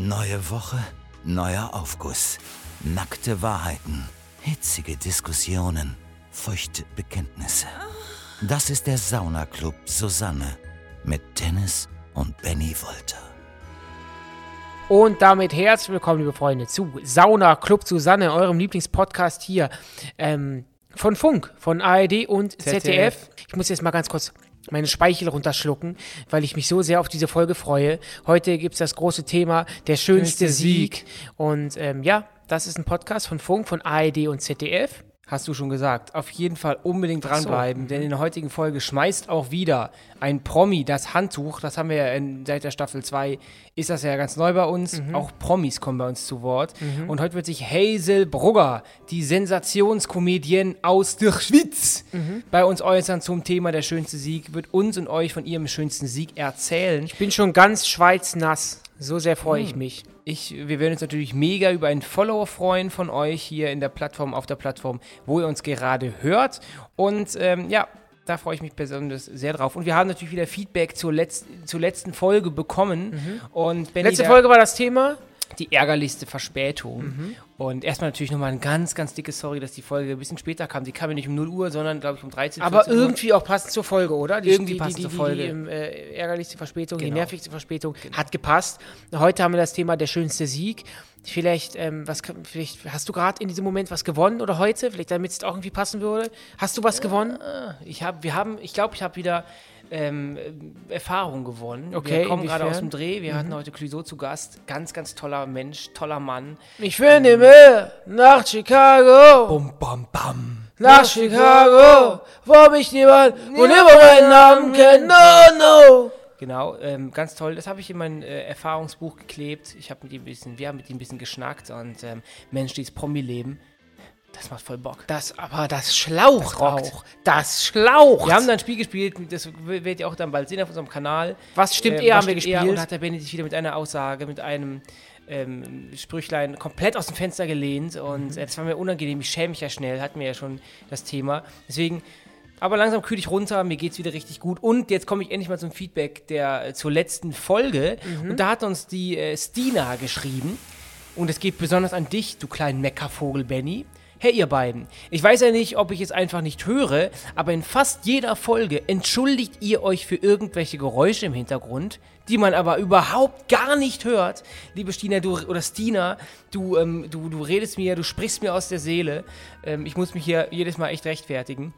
Neue Woche, neuer Aufguss. Nackte Wahrheiten, hitzige Diskussionen, feuchte Bekenntnisse. Das ist der Saunaclub Susanne mit Dennis und Benny Wolter. Und damit herzlich willkommen, liebe Freunde, zu Sauna Club Susanne, eurem Lieblingspodcast hier ähm, von Funk, von ARD und ZDF. ZDF. Ich muss jetzt mal ganz kurz meine Speichel runterschlucken, weil ich mich so sehr auf diese Folge freue. Heute gibt es das große Thema Der schönste Schönste Sieg. Sieg. Und ähm, ja, das ist ein Podcast von Funk, von ARD und ZDF. Hast du schon gesagt. Auf jeden Fall unbedingt Ach so. dranbleiben, denn in der heutigen Folge schmeißt auch wieder ein Promi das Handtuch. Das haben wir ja in, seit der Staffel 2, ist das ja ganz neu bei uns. Auch Promis kommen bei uns zu Wort. Und heute wird sich Hazel Brugger, die Sensationskomödien aus der Schweiz, bei uns äußern zum Thema der schönste Sieg, wird uns und euch von ihrem schönsten Sieg erzählen. Ich bin schon ganz schweiznass. So sehr freue ich mich. Ich, wir werden uns natürlich mega über einen Follower freuen von euch hier in der Plattform, auf der Plattform, wo ihr uns gerade hört. Und ähm, ja, da freue ich mich besonders sehr drauf. Und wir haben natürlich wieder Feedback zur, letz zur letzten Folge bekommen. Und Benny, Letzte Folge war das Thema. Die ärgerlichste Verspätung. Mhm. Und erstmal natürlich nochmal ein ganz, ganz dickes Sorry, dass die Folge ein bisschen später kam. Die kam ja nicht um 0 Uhr, sondern glaube ich um 13 Aber 14 Uhr. irgendwie auch passend zur Folge, oder? Die, Irgendwie die, passend die, zur die, Folge. Die, ähm, äh, ärgerlichste Verspätung, die Genau. nervigste Verspätung hat gepasst. Heute haben wir das Thema der schönste Sieg. Vielleicht, ähm, was, vielleicht hast du gerade in diesem Moment was gewonnen oder heute? Vielleicht, damit es auch irgendwie passen würde. Hast du was gewonnen? Ich habe, wir haben, ich glaube, ich habe wieder ähm, äh, Erfahrung gewonnen. Okay, wir kommen gerade aus dem Dreh. Wir hatten heute Clouseau zu Gast. Ganz, ganz toller Mensch, toller Mann. Ich will nicht mehr nach Chicago. Bum, bam, bam. Nach Chicago, wo mich niemand und immer meinen Namen kennt. No, no. Genau, ähm, ganz toll. Das habe ich in mein äh, Erfahrungsbuch geklebt. Ich habe mit ihm ein bisschen, wir haben mit ihm ein bisschen geschnackt und ähm, Mensch, dieses Promi-Leben, das macht voll Bock. Das, aber das schlaucht Das auch. Das schlaucht. Wir haben dann ein Spiel gespielt, das werdet ihr auch dann bald sehen auf unserem Kanal. was stimmt Ähm, eher, was haben wir gespielt. Und da hat der Benny sich wieder mit einer Aussage, mit einem ähm, Sprüchlein komplett aus dem Fenster gelehnt. Und Mhm. äh, das war mir unangenehm. Ich schäme mich ja schnell, hatten wir ja schon das Thema. Deswegen, aber langsam kühl ich runter, mir geht's wieder richtig gut. Und jetzt komme ich endlich mal zum Feedback der, äh, zur letzten Folge. Mhm. Und da hat uns die äh, Stina geschrieben. Und es geht besonders an dich, du kleinen Meckervogel, Benny. Hey, ihr beiden. Ich weiß ja nicht, ob ich es einfach nicht höre, aber in fast jeder Folge entschuldigt ihr euch für irgendwelche Geräusche im Hintergrund, die man aber überhaupt gar nicht hört. Liebe Stina, du, oder Stina, du, ähm, du, du redest mir, du sprichst mir aus der Seele. Ähm, ich muss mich hier jedes Mal echt rechtfertigen.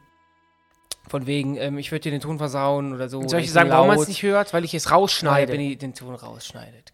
Von wegen, ähm, ich würde dir den Ton versauen oder so. Soll ich sagen, warum man es nicht hört? Weil ich es Schneide. rausschneide. Wenn ihr den Ton rausschneidet.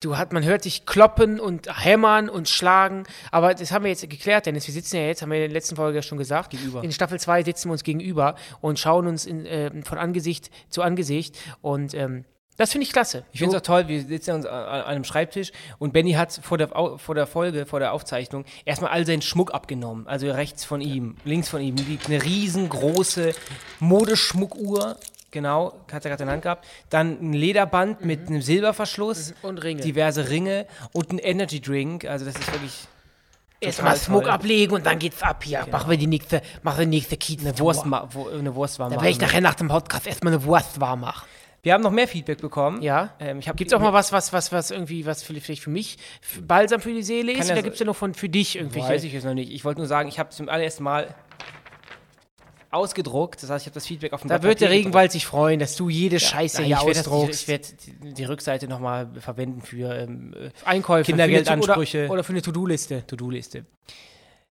Du hat, man hört dich kloppen und hämmern und schlagen, aber das haben wir jetzt geklärt, Dennis. Wir sitzen ja jetzt, haben wir in der letzten Folge ja schon gesagt. Gegenüber. In Staffel 2 sitzen wir uns gegenüber und schauen uns in, ähm, von Angesicht zu Angesicht. Und ähm, das finde ich klasse. Ich finde es auch toll, wir sitzen uns an, einem Schreibtisch und Benny hat vor der, vor der Folge, vor der Aufzeichnung, erstmal all seinen Schmuck abgenommen. Also rechts von ihm, links von ihm liegt eine riesengroße Modeschmuckuhr. Genau, hat er gerade in der Hand gehabt. Dann ein Lederband mit einem Silberverschluss, Und Ringe. diverse Ringe und ein Energy Drink. Also das ist wirklich Erstmal Smoke ablegen und dann geht's ab hier. Machen wir die nächste, machen wir die nächste Kiez. eine Wurst, wo, eine Wurst warm Da werde ich machen. nachher nach dem Podcast erstmal eine Wurst warm machen. Wir haben noch mehr Feedback bekommen. Ja. Ähm, Gibt es auch mal was, was, was, was irgendwie, was vielleicht für mich balsam für die Seele ist? Oder so- gibt es ja noch von für dich irgendwelche? Weiß ich jetzt noch nicht. Ich wollte nur sagen, ich habe zum allerersten Mal ausgedruckt. Das heißt, ich habe das Feedback auf dem Da Blatt wird der Papier Regenwald sich freuen, dass du jede Scheiße Nein, hier ich werde das- ausdruckst. Ich, werde die, die Rückseite nochmal verwenden für ähm, äh, Einkäufe. Kindergeldansprüche. Oder, oder für eine To-Do-Liste. To-Do-Liste.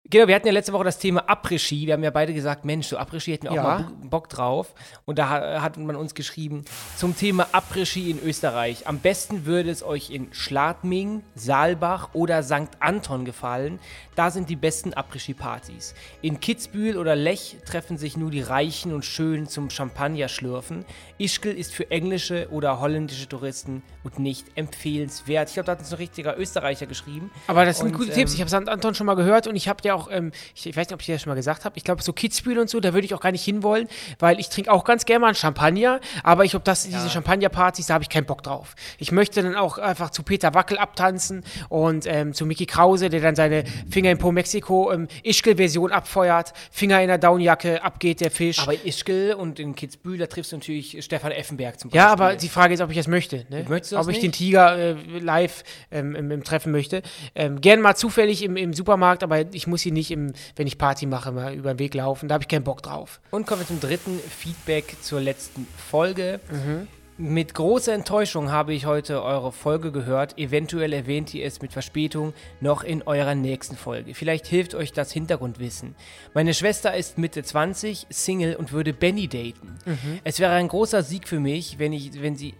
Genau, wir hatten ja letzte Woche das Thema Après-Ski. Wir haben ja beide gesagt, Mensch, so Après-Ski hätten wir auch Ja. mal Bo- Bock drauf. Und da ha- hat man uns geschrieben, zum Thema Après-Ski in Österreich. Am besten würde es euch in Schladming, Saalbach oder St. Anton gefallen. Da sind die besten Après-Ski-Partys. In Kitzbühel oder Lech treffen sich nur die Reichen und Schönen zum Champagner schlürfen. Ischgl ist für englische oder holländische Touristen und nicht empfehlenswert. Ich glaube, da hat uns ein richtiger Österreicher geschrieben. Aber das sind Und, gute ähm, Tipps. Ich habe St. Anton schon mal gehört und ich habe ja auch, ähm, ich, ich, weiß nicht, ob ich das schon mal gesagt habe, ich glaube, so Kitzbühel und so, da würde ich auch gar nicht hinwollen, weil ich trinke auch ganz gerne mal einen Champagner, aber ich glaube, dass diese Champagnerpartys, da habe ich keinen Bock drauf. Ich möchte dann auch einfach zu Peter Wackel abtanzen und ähm, zu Mickey Krause, der dann seine Finger in Po Mexiko ähm, Ischgl-Version abfeuert, Finger in der Downjacke, abgeht der Fisch. Aber in Ischgl und in Kitzbühel, da triffst du natürlich Stefan Effenberg zum Beispiel. ja, aber die Frage ist, ob ich das möchte. Ne? Möchtest du das ob ich nicht? den Tiger äh, live ähm, im, im Treffen möchte. Ähm, gern mal zufällig im, im Supermarkt, aber ich muss ihn nicht, im, wenn ich Party mache, mal über den Weg laufen. Da habe ich keinen Bock drauf. Und kommen wir zum dritten Feedback zur letzten Folge. Mhm. Mit großer Enttäuschung habe ich heute eure Folge gehört. Eventuell erwähnt ihr es mit Verspätung noch in eurer nächsten Folge. Vielleicht hilft euch das Hintergrundwissen. Meine Schwester ist Mitte 20, Single und würde Benny daten. Mhm. Es wäre ein großer Sieg für mich, wenn ich, wenn sie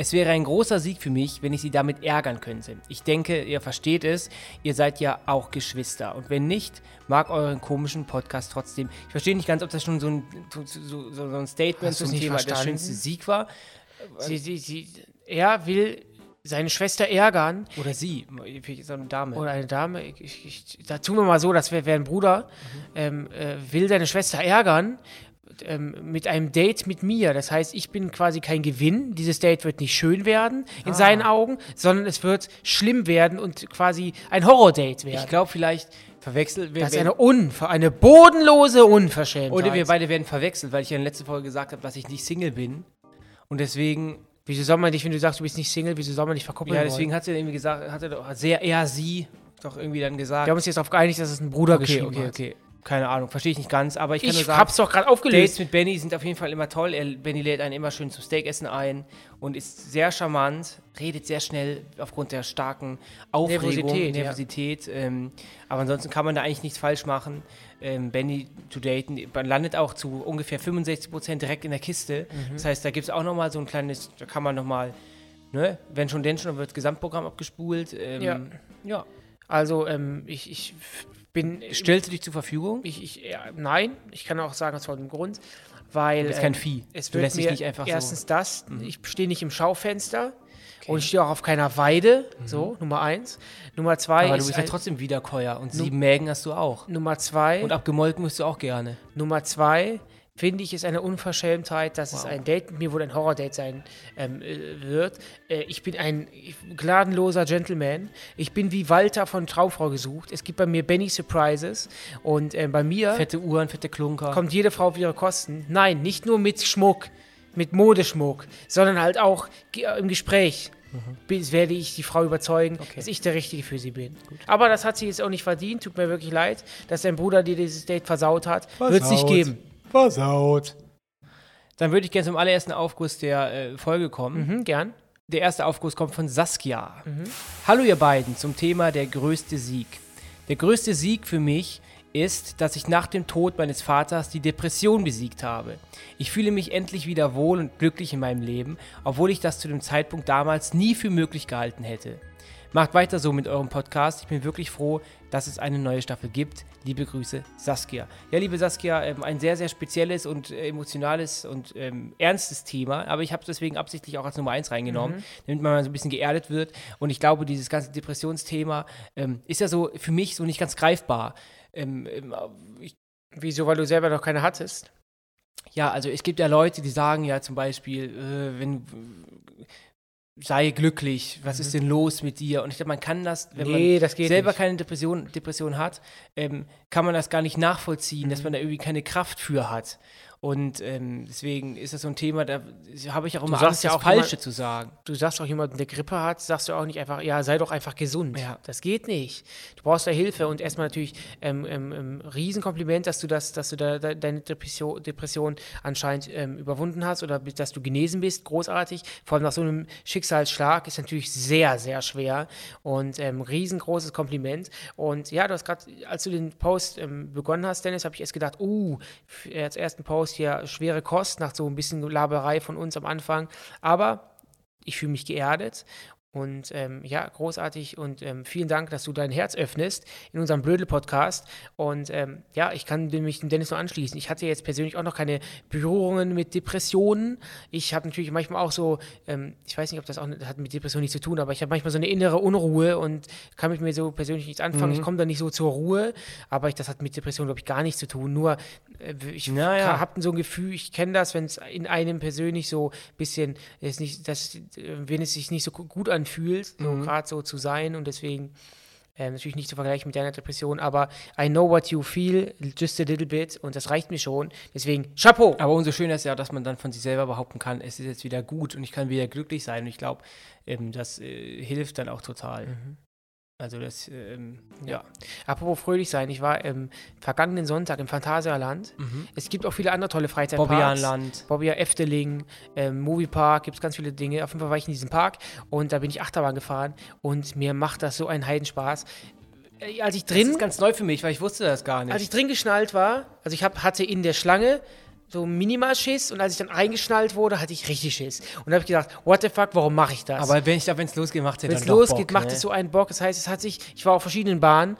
es wäre ein großer Sieg für mich, wenn ich sie damit ärgern könnte. Ich denke, ihr versteht es. Ihr seid ja auch Geschwister. Und wenn nicht, mag euren komischen Podcast trotzdem. Ich verstehe nicht ganz, ob das schon so ein, so, so, so ein Statement Hast zum Thema der verstanden? schönste Sieg war. Sie, sie, sie, er will seine Schwester ärgern Oder sie, auch eine Dame. oder eine Dame. Ich, ich, ich, da tun wir mal so, das wäre wär ein Bruder, ähm, äh, will seine Schwester ärgern ähm, mit einem Date mit mir. Das heißt, ich bin quasi kein Gewinn. Dieses Date wird nicht schön werden in seinen Augen, sondern es wird schlimm werden und quasi ein Horror-Date werden. ich glaube, vielleicht verwechselt wir. das ist eine, Unver eine bodenlose Unverschämtheit. oder wir beide werden verwechselt, weil ich ja in der letzten Folge gesagt habe, dass ich nicht Single bin. Und deswegen, Wieso soll man dich, wenn du sagst, du bist nicht Single, wieso soll man dich verkuppeln ja, wollen? deswegen hat sie irgendwie gesagt, hat er doch sehr eher sie doch irgendwie dann gesagt. Wir haben uns jetzt darauf geeinigt, dass es ein Bruder okay, geschrieben okay, hat. okay. Keine Ahnung, verstehe ich nicht ganz, aber ich kann nur Ich sagen, hab's doch gerade Dates aufgelöst. mit Benny sind auf jeden Fall immer toll. Er, Benny lädt einen immer schön zum Steakessen ein und ist sehr charmant, redet sehr schnell aufgrund der starken Aufregung, Nervosität, ja. Nervosität. Ähm, aber ansonsten kann man da eigentlich nichts falsch machen. Ähm, Benny zu daten, man landet auch zu ungefähr 65% direkt in der Kiste. Mhm. Das heißt, da gibt es auch nochmal so ein kleines, da kann man nochmal, ne, wenn schon denn schon, dann wird das Gesamtprogramm abgespult. Ähm, Ja. ja. Also, ähm, ich, ich bin. Stellst du dich zur Verfügung? Ich, ich, ja, nein, ich kann auch sagen, aus folgendem Grund. Weil. Du bist kein ähm, Vieh. Es Du lässt dich nicht einfach so- Mhm. erstens das, ich stehe nicht im Schaufenster und ich stehe auch auf keiner Weide. So, Nummer eins. Nummer zwei Mhm. Aber du ist. bist ja trotzdem Wiederkäuer und sieben Mägen hast du auch. Nummer zwei. Und abgemolken wirst du auch gerne. Nummer zwei finde ich es eine Unverschämtheit, dass es ein Date mit mir wohl ein Horror-Date sein ähm, äh, wird. Äh, ich bin ein gnadenloser Gentleman. Ich bin wie Walter von Traufrau gesucht. Es gibt bei mir Benny Surprises und äh, bei mir Fette Uhren, fette Klunker. kommt jede Frau auf ihre Kosten. Nein, nicht nur mit Schmuck, mit Modeschmuck, sondern halt auch äh, im Gespräch. Bis werde ich die Frau überzeugen, dass ich der Richtige für sie bin. Aber das hat sie jetzt auch nicht verdient. Tut mir wirklich leid, dass dein Bruder dir dieses Date versaut hat. Wird es nicht geben. Versaut. Dann würde ich gerne zum allerersten Aufguss der äh, Folge kommen. Mhm, gern. Der erste Aufguss kommt von Saskia. Hallo ihr beiden zum Thema der größte Sieg. Der größte Sieg für mich ist, dass ich nach dem Tod meines Vaters die Depression besiegt habe. Ich fühle mich endlich wieder wohl und glücklich in meinem Leben, obwohl ich das zu dem Zeitpunkt damals nie für möglich gehalten hätte. Macht weiter so mit eurem Podcast. Ich bin wirklich froh, dass es eine neue Staffel gibt. Liebe Grüße, Saskia. Ja, liebe Saskia, ähm, ein sehr, sehr spezielles und äh, emotionales und ähm, ernstes Thema. Aber ich habe es deswegen absichtlich auch als Nummer 1 reingenommen, damit man mal so ein bisschen geerdet wird. Und ich glaube, dieses ganze Depressionsthema ähm, ist ja so für mich so nicht ganz greifbar. Ähm, ähm, ich Wieso, weil du selber noch keine hattest? ja, also es gibt ja Leute, die sagen ja zum Beispiel, äh, wenn sei glücklich, was ist denn los mit dir? Und ich glaube, man kann das, wenn Nee, man das selber nicht. keine Depression, Depression hat, ähm, kann man das gar nicht nachvollziehen, Mhm. dass man da irgendwie keine Kraft für hat. Und ähm, deswegen ist das so ein Thema, da habe ich auch immer Angst, ja das auch Falsche immer- zu sagen. Du sagst auch jemandem, der Grippe hat, sagst du auch nicht einfach, ja, sei doch einfach gesund. Ja. Das geht nicht. Du brauchst da Hilfe und erstmal natürlich ähm, ähm, ähm, Riesenkompliment, dass du das, dass du da, da deine Depression, Depression anscheinend ähm, überwunden hast oder dass du genesen bist. Großartig. Vor allem nach so einem Schicksalsschlag ist natürlich sehr, sehr schwer und ähm, riesengroßes Kompliment. Und ja, du hast gerade, als du den Post begonnen hast, Dennis, habe ich erst gedacht, uh, f- als ersten Post hier schwere Kost nach so ein bisschen Laberei von uns am Anfang. Aber ich fühle mich geerdet Und ähm, ja, großartig und ähm, vielen Dank, dass du dein Herz öffnest in unserem Blödel-Podcast. Und ähm, ja, ich kann mich dem Dennis nur anschließen. Ich hatte jetzt persönlich auch noch keine Berührungen mit Depressionen. Ich habe natürlich manchmal auch so, ähm, ich weiß nicht, ob das auch hat mit Depressionen nichts zu tun, aber ich habe manchmal so eine innere Unruhe und kann mit mir so persönlich nichts anfangen. Mhm. Ich komme da nicht so zur Ruhe, aber ich, das hat mit Depressionen, glaube ich, gar nichts zu tun. Nur äh, ich Naja. habe so ein Gefühl, ich kenne das, wenn es in einem persönlich so ein bisschen, ist nicht, das, äh, wenn es sich nicht so gu- gut anfühlt, so Mhm. gerade so zu sein und deswegen ähm, natürlich nicht zu vergleichen mit deiner Depression, aber I know what you feel, just a little bit und das reicht mir schon. Deswegen Chapeau! Aber umso schöner ist ja, dass man dann von sich selber behaupten kann, es ist jetzt wieder gut und ich kann wieder glücklich sein. Und ich glaube, ähm, das äh, hilft dann auch total. Also das, ähm, ja. Apropos fröhlich sein, ich war ähm, vergangenen Sonntag im Phantasialand. Es gibt auch viele andere tolle Freizeitparks. Bobbianland. Bobia Efteling, ähm, Moviepark, gibt es ganz viele Dinge. Auf jeden Fall war ich in diesem Park und da bin ich Achterbahn gefahren und mir macht das so einen Heidenspaß. Äh, Als ich Das drin, ist ganz neu für mich, weil ich wusste das gar nicht. als ich drin geschnallt war, also ich hab, hatte in der Schlange so minimal Schiss und als ich dann eingeschnallt wurde, hatte ich richtig Schiss. Und da habe ich gedacht, what the fuck, warum mache ich das? aber wenn ich da, wenn es losgeht, macht es ja Wenn dann es doch losgeht, Bock, macht ne? es so einen Bock. Das heißt, es hat sich, ich war auf verschiedenen Bahnen,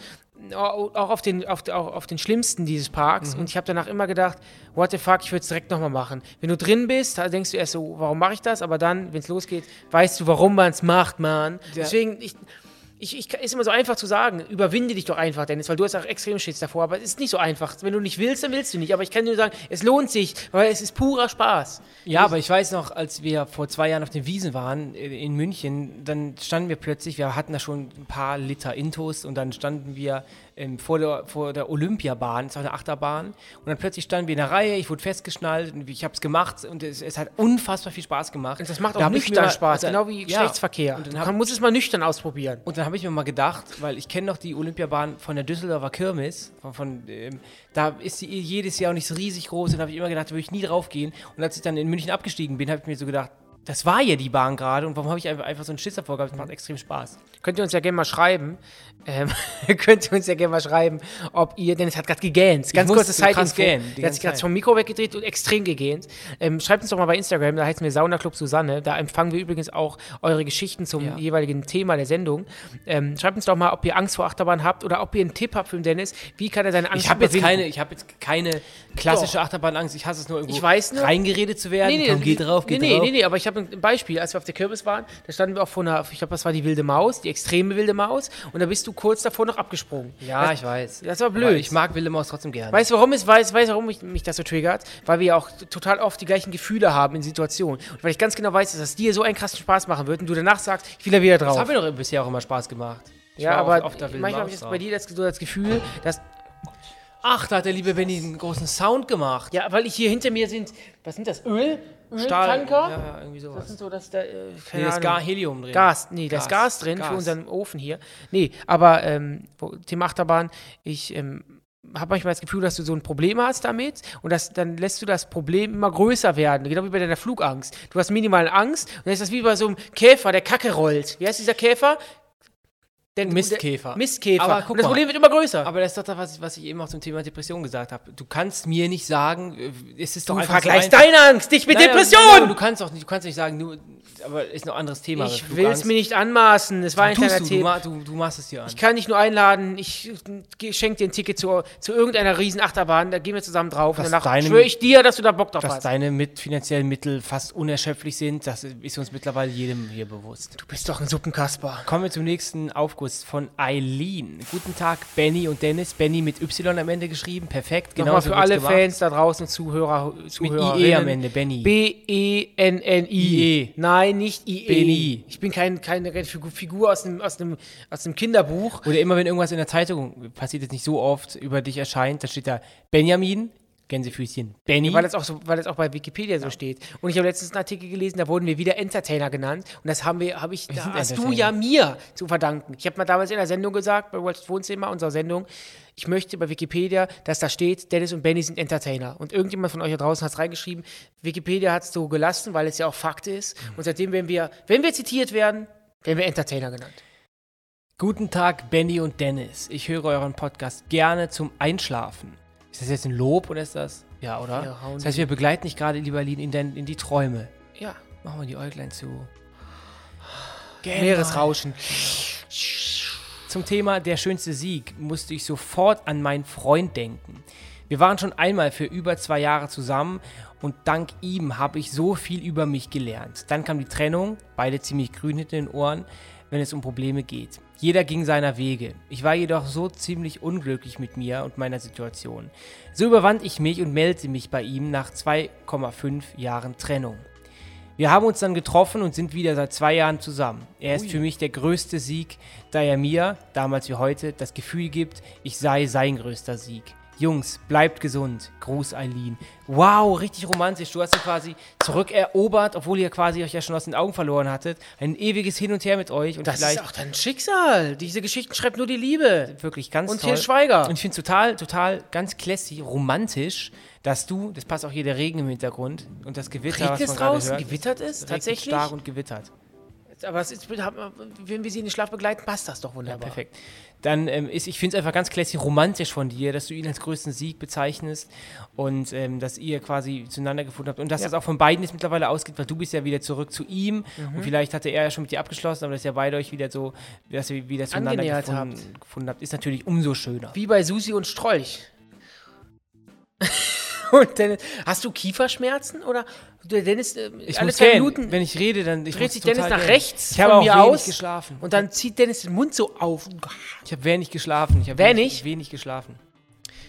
au- auch auf den, auf, auch auf den schlimmsten dieses Parks Mhm. und ich habe danach immer gedacht, what the fuck, ich würde es direkt nochmal machen. Wenn du drin bist, denkst du erst so, warum mache ich das? Aber dann, wenn es losgeht, weißt du, warum man es macht, Mann. Ja. Deswegen, ich, ich, ich, ist immer so einfach zu sagen, überwinde dich doch einfach, Dennis, weil du hast auch extrem Schiss davor, aber es ist nicht so einfach. Wenn du nicht willst, dann willst du nicht. Aber ich kann dir nur sagen, es lohnt sich, weil es ist purer Spaß. Ja, aber ich weiß noch, als wir vor zwei Jahren auf den Wiesen waren äh, in München, dann standen wir plötzlich, wir hatten da schon ein paar Liter Intos und dann standen wir ähm, vor, der, vor der Olympiabahn, das war eine Achterbahn, und dann plötzlich standen wir in der Reihe, ich wurde festgeschnallt und ich habe es gemacht und es, es hat unfassbar viel Spaß gemacht. Und das macht Da auch nüchtern mal- Spaß, also, genau wie ja. Geschlechtsverkehr. Und dann hab- kann, musst es mal nüchtern ausprobieren. Und dann habe ich mir mal gedacht, weil ich kenne noch die Olympiabahn von der Düsseldorfer Kirmes, von, von ähm, da ist sie jedes Jahr auch nicht so riesig groß und da habe ich immer gedacht, da würde ich nie drauf gehen. Und als ich dann in München abgestiegen bin, habe ich mir so gedacht, das war ja die Bahn gerade und warum habe ich einfach, so einen Schiss davor gehabt? Das macht extrem Spaß. Könnt ihr uns ja gerne mal schreiben, ähm, könnt ihr uns ja gerne mal schreiben, ob ihr, denn es hat gerade gegähnt, ganz kurze krass gähnen, die der hat sich gerade Zeit. vom Mikro weggedreht und extrem gegähnt. Ähm, schreibt uns doch mal bei Instagram, da heißen wir Sauna Club Susanne, da empfangen wir übrigens auch eure Geschichten zum Ja. jeweiligen Thema der Sendung. Ähm, schreibt uns doch mal, ob ihr Angst vor Achterbahn habt oder ob ihr einen Tipp habt für den Dennis, wie kann er seine Angst Ich habe jetzt keine, ich habe jetzt keine klassische Achterbahnangst. Ich hasse es nur irgendwo Ich weiß nur- reingeredet zu werden. Komm, geh drauf, geh nee, drauf. Nee, nee, aber ich habe ein Beispiel. Als wir auf der Kürbis waren, da standen wir auch vor einer, ich glaube, das war die wilde Maus, die extreme wilde Maus, und da bist du kurz davor noch abgesprungen. Ja, das, ich weiß. Das war Aber blöd. Ich mag Wilde Maus trotzdem gerne. Weißt du, warum es weiß, weiß, warum mich, mich das so triggert? Weil wir ja auch total oft die gleichen Gefühle haben in Situationen. Und weil ich ganz genau weiß, dass das dir so einen krassen Spaß machen wird und du danach sagst, ich will da wieder drauf. das hat mir doch bisher auch immer Spaß gemacht. Ich ja, aber oft Wilden manchmal habe ich bei dir das, so das Gefühl, dass, Ach, da hat der liebe Benny einen großen Sound gemacht. ja, weil ich hier hinter mir sind, was sind das, Öl? Stahl. Öltanker? Ja, ja, irgendwie Das sowas. sind so, dass da, äh, Nee, keine da ist Ahnung. gar Helium drin. Gas, nee, da ist Gas, Gas drin für Gas. unseren Ofen hier. Nee, aber ähm, Thema Achterbahn, ich ähm, habe manchmal das Gefühl, dass du so ein Problem hast damit und das, dann lässt du das Problem immer größer werden, genau wie bei deiner Flugangst. Du hast minimal Angst und dann ist das wie bei so einem Käfer, der Kacke rollt. Wie heißt dieser Käfer? Der, Mistkäfer. Mistkäfer. Aber guck und das mal. Problem wird immer größer. Aber das ist doch das, was ich, was ich eben auch zum Thema Depression gesagt habe. Du kannst mir nicht sagen, äh, es ist doch du einfach vergleichst so deine Angst nicht mit Nein, Depression! nein, du kannst doch nicht, du kannst nicht sagen, nur, aber ist ein anderes Thema. ich will es mir nicht anmaßen. Es war ein kleiner du, du, du, du machst es dir an. Ich kann dich nur einladen. Ich schenke dir ein Ticket zu, zu irgendeiner riesen Achterbahn. Da gehen wir zusammen drauf. Was und danach schwöre ich dir, dass du da Bock drauf Dass hast. deine mit finanziellen Mittel fast unerschöpflich sind, das ist uns mittlerweile jedem hier bewusst. Du bist doch ein Suppenkasper. Kommen wir zum nächsten Aufguss von Eileen. Guten Tag, Benny und Dennis. Benny mit Y am Ende geschrieben. Perfekt. Genau Nochmal für alle gemacht. Fans da draußen, Zuhörer, Mit Zuhörerinnen. IE am Ende, Benny. B-E-N-N-I. IE. Nein, nicht IE. Benny. Ich bin kein, keine Figur, Figur aus, einem, aus, einem, aus einem Kinderbuch. Oder immer, wenn irgendwas in der Zeitung, passiert jetzt nicht so oft, über dich erscheint, da steht da Benjamin, Gänsefüßchen, Benny. Weil das, auch so, weil das auch bei Wikipedia so steht. Und ich habe letztens einen Artikel gelesen, da wurden wir wieder Entertainer genannt. Und das haben wir, habe ich, da hast du ja mir zu verdanken. Ich habe mal damals in der Sendung gesagt, bei World's Wohnzimmer, unserer Sendung, ich möchte bei Wikipedia, dass da steht, Dennis und Benny sind Entertainer. Und irgendjemand von euch da draußen hat es reingeschrieben. Wikipedia hat es so gelassen, weil es ja auch Fakt ist. Und seitdem, wenn wir, wenn wir zitiert werden, werden wir Entertainer genannt. Guten Tag, Benny und Dennis. Ich höre euren Podcast gerne zum Einschlafen. Ist das jetzt ein Lob oder ist das? Ja, oder? Ja, das heißt, wir begleiten dich gerade, lieber Lin, in, in die Träume. Ja. Machen wir die Äuglein zu. Meeresrauschen. Zum Thema der schönste Sieg musste ich sofort an meinen Freund denken. Wir waren schon einmal für über zwei Jahre zusammen und dank ihm habe ich so viel über mich gelernt. Dann kam die Trennung, beide ziemlich grün hinter den Ohren, wenn es um Probleme geht. Jeder ging seiner Wege. Ich war jedoch so ziemlich unglücklich mit mir und meiner Situation. So überwand ich mich und meldete mich bei ihm nach 2,5 Jahren Trennung. Wir haben uns dann getroffen und sind wieder seit zwei Jahren zusammen. Er ist für mich der größte Sieg, da er mir, damals wie heute, das Gefühl gibt, ich sei sein größter Sieg. Jungs, bleibt gesund. Gruß Eileen. Wow, richtig romantisch. Du hast ihn quasi zurückerobert, obwohl ihr quasi euch ja schon aus den Augen verloren hattet. Ein ewiges Hin und Her mit euch. Und Das ist auch dein Schicksal. Diese Geschichten schreibt nur die Liebe. wirklich ganz Und toll. Til Schweiger. Und ich finde es total, total ganz classy, romantisch, dass du, das passt auch hier der Regen im Hintergrund und das Gewitter, Regnet was es man draußen? hört. Gewittert regnet Tatsächlich? stark und gewittert. Aber ist, wenn wir sie in den Schlaf begleiten, passt das doch Ja, wunderbar. perfekt. Dann ähm, ist, ich finde es einfach ganz classy romantisch von dir, dass du ihn als größten Sieg bezeichnest und ähm, dass ihr quasi zueinander gefunden habt und dass Ja. das auch von beiden jetzt mittlerweile ausgeht, weil du bist ja wieder zurück zu ihm Mhm. und vielleicht hatte er ja schon mit dir abgeschlossen, aber dass ihr beide euch wieder so, dass ihr wieder zueinander gefunden, gefunden habt, ist natürlich umso schöner. Wie bei Susi und Strolch. und Dennis, hast du Kieferschmerzen oder der Dennis äh, Ich alle muss zwei. Minuten wenn ich rede, dann ich dreht sich Dennis nach gähnen. rechts Ich habe auch mir wenig aus geschlafen. und dann zieht Dennis den Mund so auf. Ich habe wenig geschlafen. Ich habe wenig, wenig geschlafen.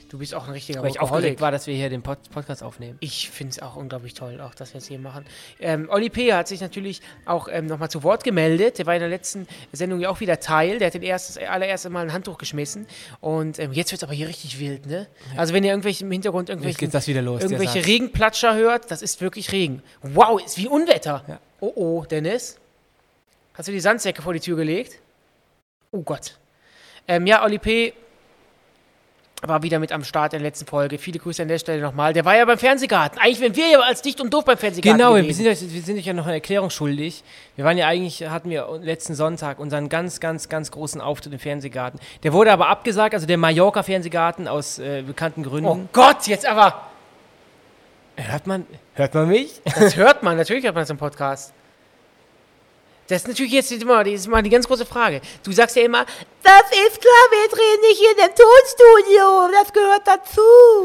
Du bist auch ein richtiger Weil ich aufgeregt war, dass wir hier den Pod Podcast aufnehmen. Ich finde es auch unglaublich toll, auch dass wir es hier machen. Ähm, Olli P. hat sich natürlich auch ähm, nochmal zu Wort gemeldet. Der war in der letzten Sendung ja auch wieder Teil. Der hat den erstes, allererste Mal ein Handtuch geschmissen. Und ähm, jetzt wird es aber hier richtig wild, ne? Also wenn ihr irgendwelche im Hintergrund irgendwelche, los. irgendwelche. Regenplatscher hört, das ist wirklich Regen. Wow, ist wie Unwetter. Ja. Oh oh, Dennis. Hast du die Sandsäcke vor die Tür gelegt? Oh Gott. Ähm, ja, Olli P. war wieder mit am Start in der letzten Folge. Viele Grüße an der Stelle nochmal. Der war ja beim Fernsehgarten. Eigentlich wären wir ja als dicht und doof beim Fernsehgarten Genau, wir sind, euch, wir sind euch ja noch eine Erklärung schuldig. Wir waren ja eigentlich, hatten wir letzten Sonntag unseren ganz, ganz, ganz großen Auftritt im Fernsehgarten. Der wurde aber abgesagt, also der Mallorca-Fernsehgarten aus äh, bekannten Oh Gründen. Gott, jetzt aber. Hört man, hört man mich? Das hört man, natürlich hört man das im Podcast. Das ist natürlich jetzt immer, das ist mal die ganz große Frage. Du sagst ja immer, das ist klar, wir drehen nicht in dem Tonstudio, das gehört dazu.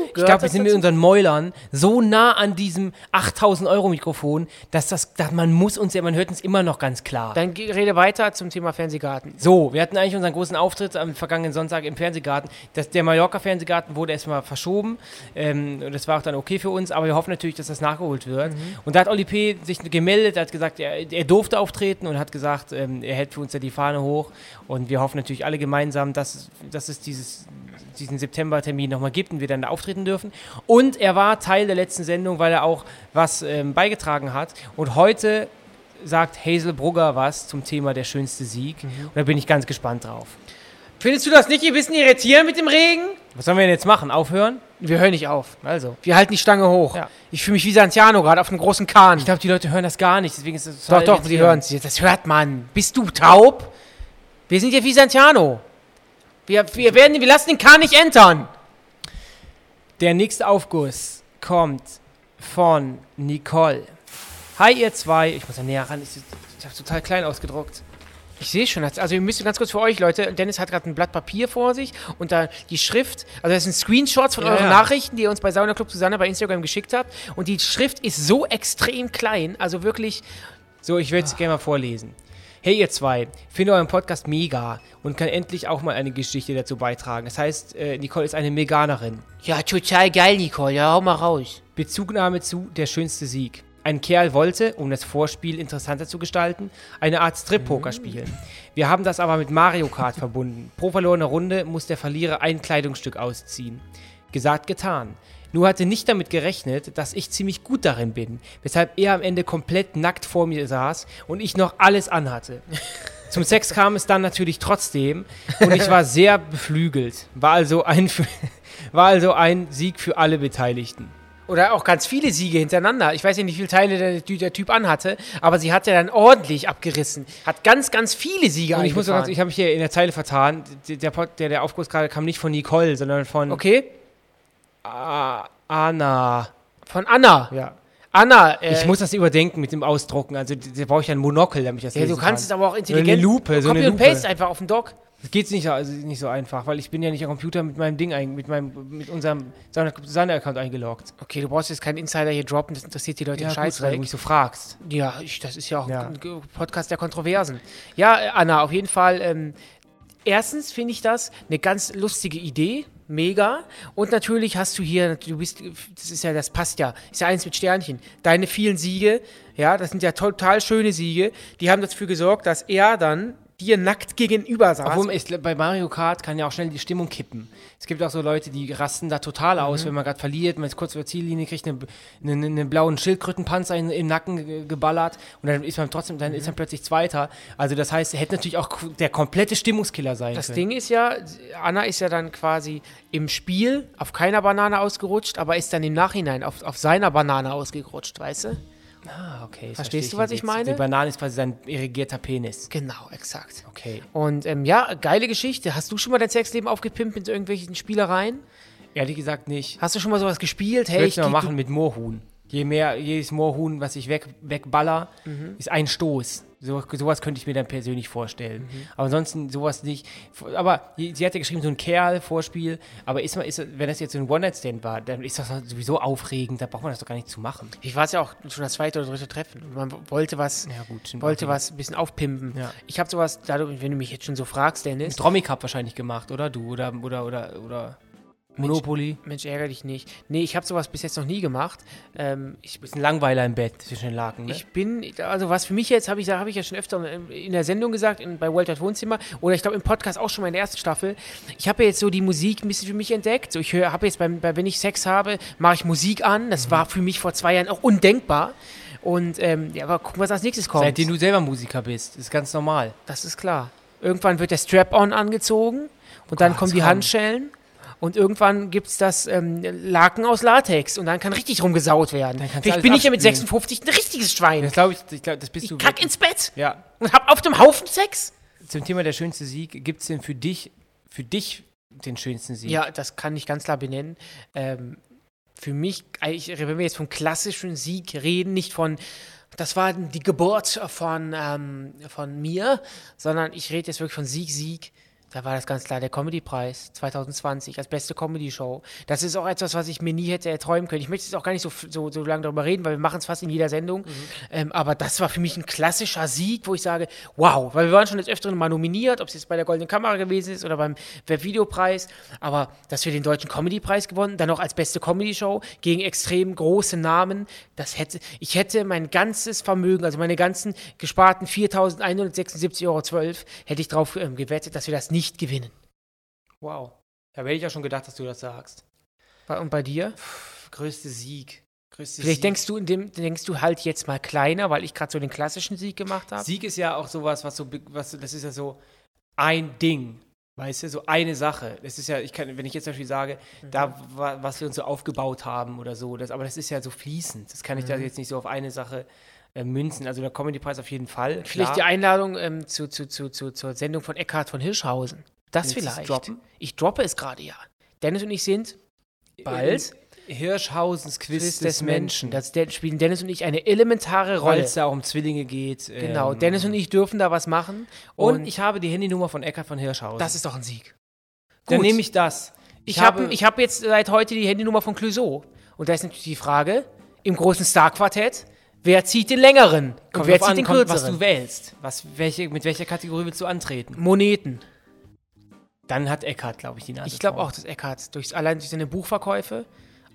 Ich glaube, wir sind mit unseren Mäulern so nah an diesem 8000 Euro Mikrofon, dass das, dass man muss uns ja, man hört uns immer noch ganz klar. Dann rede weiter zum Thema Fernsehgarten. So, wir hatten eigentlich unseren großen Auftritt am vergangenen Sonntag im Fernsehgarten. Das, der Mallorca-Fernsehgarten wurde erstmal verschoben. Ähm, und das war auch dann okay für uns, aber wir hoffen natürlich, dass das nachgeholt wird. Und da hat Oli P. sich gemeldet, er hat gesagt, er, er durfte auftreten und hat gesagt, ähm, er hält für uns ja die Fahne hoch. Und wir hoffen natürlich alle gemeinsam, dass, dass es dieses, diesen September-Termin nochmal gibt und wir dann da auftreten dürfen. Und er war Teil der letzten Sendung, weil er auch was ähm, beigetragen hat. Und heute sagt Hazel Brugger was zum Thema der schönste Sieg. Und da bin ich ganz gespannt drauf. Findest du das nicht ein bisschen irritierend mit dem Regen? Was sollen wir denn jetzt machen? Aufhören? Wir hören nicht auf. Also. Wir halten die Stange hoch. Ja. Ich fühle mich wie Santiano gerade auf einem großen Kahn. Ich glaube, die Leute hören das gar nicht, deswegen ist es Doch, doch, die hören es. Das hört man. Bist du taub? Wir sind ja wie Santiano. Wir, wir, werden, wir lassen den Kahn nicht entern. Der nächste Aufguss kommt von Nicole. Hi, ihr zwei. Ich muss da näher ran. Ich, ich habe total klein ausgedruckt. Ich sehe schon, also wir müssen ganz kurz für euch, Leute, Dennis hat gerade ein Blatt Papier vor sich und da die Schrift, also das sind Screenshots von Ja, euren. Nachrichten, die ihr uns bei Sauna Club Susanne bei Instagram geschickt habt und die Schrift ist so extrem klein, also wirklich, So, ich werde es gerne mal vorlesen. Hey, ihr zwei. Finde euren Podcast mega und kann endlich auch mal eine Geschichte dazu beitragen. Das heißt, äh, Nicole ist eine Meganerin. ja, total geil, Nicole, ja, hau mal raus. Bezugnahme zu Der schönste Sieg. Ein Kerl wollte, um das Vorspiel interessanter zu gestalten, eine Art Strip-Poker spielen. Wir haben das aber mit Mario Kart verbunden. Pro verlorene Runde muss der Verlierer ein Kleidungsstück ausziehen. Gesagt, getan. Nur hatte nicht damit gerechnet, dass ich ziemlich gut darin bin, weshalb er am Ende komplett nackt vor mir saß und ich noch alles anhatte. Zum Sex kam es dann natürlich trotzdem und ich war sehr beflügelt. War also ein, war also ein Sieg für alle Beteiligten. Oder auch ganz viele Siege hintereinander. Ich weiß ja nicht, wie viele Teile der, der Typ anhatte, aber sie hat ja dann ordentlich abgerissen. Hat ganz, ganz viele Siege Und ich muss ganz, ich habe mich hier in der Zeile vertan. Der, der, der, Aufguss gerade kam nicht von Nicole, sondern von Okay, Anna. von Anna. Ja. Anna, äh, Ich muss das überdenken mit dem Ausdrucken. Also da brauche ich ein Monokel, damit ich das ja, du lesen kannst es kann. aber auch intelligent. eine Lupe, so Copy eine und Lupe. Paste einfach auf den Dock. Das geht nicht, so- also nicht so einfach, weil ich bin ja nicht am Computer mit meinem Ding, ein, mit meinem, mit unserem Sander-Account eingeloggt. Okay, du brauchst jetzt keinen Insider hier droppen, das interessiert die Leute Ja, gut, weil du mich so fragst. Ja, ich, das ist ja auch Ja. ein Podcast der Kontroversen. Ja, Anna, auf jeden Fall. Ähm, erstens finde ich das eine ganz lustige Idee. Mega. Und natürlich hast du hier, du bist, das ist ja, das passt ja, ist ja eins mit Sternchen. Deine vielen Siege, ja, das sind ja total schöne Siege, die haben dafür gesorgt, dass er dann dir nackt gegenüber saß. Obwohl, ich, bei Mario Kart kann ja auch schnell die Stimmung kippen. Es gibt auch so Leute, die rasten da total aus, Mhm. wenn man gerade verliert, man ist kurz über Ziellinie, kriegt einen eine, eine blauen Schildkrötenpanzer in, im Nacken ge- geballert und dann ist man trotzdem, dann Mhm. ist man plötzlich Zweiter. Also das heißt, er hätte natürlich auch der komplette Stimmungskiller sein Das können. Ding ist ja, Anna ist ja dann quasi im Spiel auf keiner Banane ausgerutscht, aber ist dann im Nachhinein auf, auf seiner Banane ausgerutscht, weißt du? Ah, okay. Verstehst du, was ich meine? Die Banane ist quasi sein irrigierter Penis. Genau, exakt. Okay. Und ähm, ja, geile Geschichte. Hast du schon mal dein Sexleben aufgepimpt mit irgendwelchen Spielereien? Ehrlich gesagt nicht. Hast du schon mal sowas gespielt? Ich Hey, würde ich es mal machen mit Moorhuhn. Je mehr, jedes Moorhuhn, was ich weg, wegballer, Mhm. ist ein Stoß. So, sowas könnte ich mir dann persönlich vorstellen. Mhm. Aber ansonsten sowas nicht. Aber sie hat ja geschrieben, so ein Kerl, Vorspiel. Aber ist, ist, wenn das jetzt so ein One-Night-Stand war, dann ist das halt sowieso aufregend. Da braucht man das doch gar nicht zu machen. Ich war es ja auch schon das zweite oder dritte Treffen. Und man wollte was, Ja, gut. wollte was ein bisschen aufpimpen. Ja. Ich habe sowas, dadurch, wenn du mich jetzt schon so fragst, Dennis, Mit Romy Cup wahrscheinlich gemacht, oder? Du? Oder, oder, oder, oder Monopoly? Mensch, ärgere dich nicht. Nee, ich habe sowas bis jetzt noch nie gemacht. Ähm, ich, bist ein Langweiler im Bett zwischen den Laken, ne? ich bin, also was für mich jetzt, habe ich, habe ich ja schon öfter in, der Sendung gesagt, in, bei World Wide Wohnzimmer, oder ich glaube im Podcast auch schon mal in der ersten Staffel, ich habe ja jetzt so die Musik ein bisschen für mich entdeckt. So, ich habe jetzt beim, bei, wenn ich Sex habe, mache ich Musik an. Das war für mich vor zwei Jahren auch undenkbar. Und ähm, ja, aber gucken, was als nächstes kommt. Seitdem du selber Musiker bist. ist ganz normal. Das ist klar. Irgendwann wird der Strap-on angezogen und dann Gott, kommen die. Handschellen und irgendwann gibt es das ähm, Laken aus Latex und dann kann richtig rumgesaut werden. Vielleicht bin ich ja mit abspielen. 56 ein richtiges Schwein. Das glaube ich, ich glaub, das bist Ich du kack wirklich. ins Bett Ja, und hab auf dem Haufen Sex. zum Thema der schönste Sieg, gibt es denn für dich, für dich den schönsten Sieg? Ja, das kann ich ganz klar benennen. Ähm, für mich, wenn wir jetzt vom klassischen Sieg reden, nicht von, das war die Geburt von, ähm, von mir, sondern ich rede jetzt wirklich von Sieg, Sieg. Da war das ganz klar der Comedy-Preis 2020 als beste Comedy-Show. Das ist auch etwas, was ich mir nie hätte erträumen können. Ich möchte jetzt auch gar nicht so, so, so lange darüber reden, weil wir machen es fast in jeder Sendung. Ähm, aber das war für mich ein klassischer Sieg, wo ich sage, wow, weil wir waren schon des Öfteren mal nominiert, ob es jetzt bei der Goldenen Kamera gewesen ist oder beim Webvideopreis. Aber dass wir den Deutschen Comedy-Preis gewonnen, dann noch als beste Comedy-Show gegen extrem große Namen, das hätte, ich hätte mein ganzes Vermögen, also meine ganzen gesparten 4.176,12 Euro, hätte ich drauf ähm, gewettet, dass wir das nicht gewinnen. Wow. Da hätte ich ja schon gedacht, dass du das sagst. Und bei dir? Pff, größte Sieg. Größte Vielleicht Sieg. denkst du, in dem, denkst du halt jetzt mal kleiner, weil ich gerade so den klassischen Sieg gemacht habe. Sieg ist ja auch sowas, was so, was, das ist ja so ein Ding. Weißt du, so eine Sache. Das ist ja, ich kann, wenn ich jetzt zum Beispiel sage, da, wa- was wir uns so aufgebaut haben oder so, das, aber das ist ja so fließend. Das kann ich da jetzt nicht so auf eine Sache äh, münzen. Also der Comedy-Preis auf jeden Fall. Vielleicht die klar. Einladung ähm, zu, zu, zu, zu, zur Sendung von Eckhard von Hirschhausen. Das Willst vielleicht. droppen? Ich droppe es gerade, ja. Dennis und ich sind bald Hirschhausens Quiz, Quiz des Menschen. Das spielen Dennis und ich eine elementare weil Rolle. es da auch um Zwillinge geht. Genau, ähm, Dennis und ich dürfen da was machen. Und, Und, ich habe die Handynummer von Eckhard von Hirschhausen. das ist doch ein Sieg. Dann Gut. nehme ich das. Ich habe ich hab jetzt seit heute die Handynummer von Clouseau. Und da ist natürlich die Frage, im großen Star-Quartett, wer zieht den längeren? Kommt wer zieht an, den kommt, kürzeren? was du wählst. Was, welche, mit welcher Kategorie willst du antreten? Moneten. Dann hat Eckhard, glaube ich, die Nase Ich glaube auch, dass Eckhard durch, allein durch seine Buchverkäufe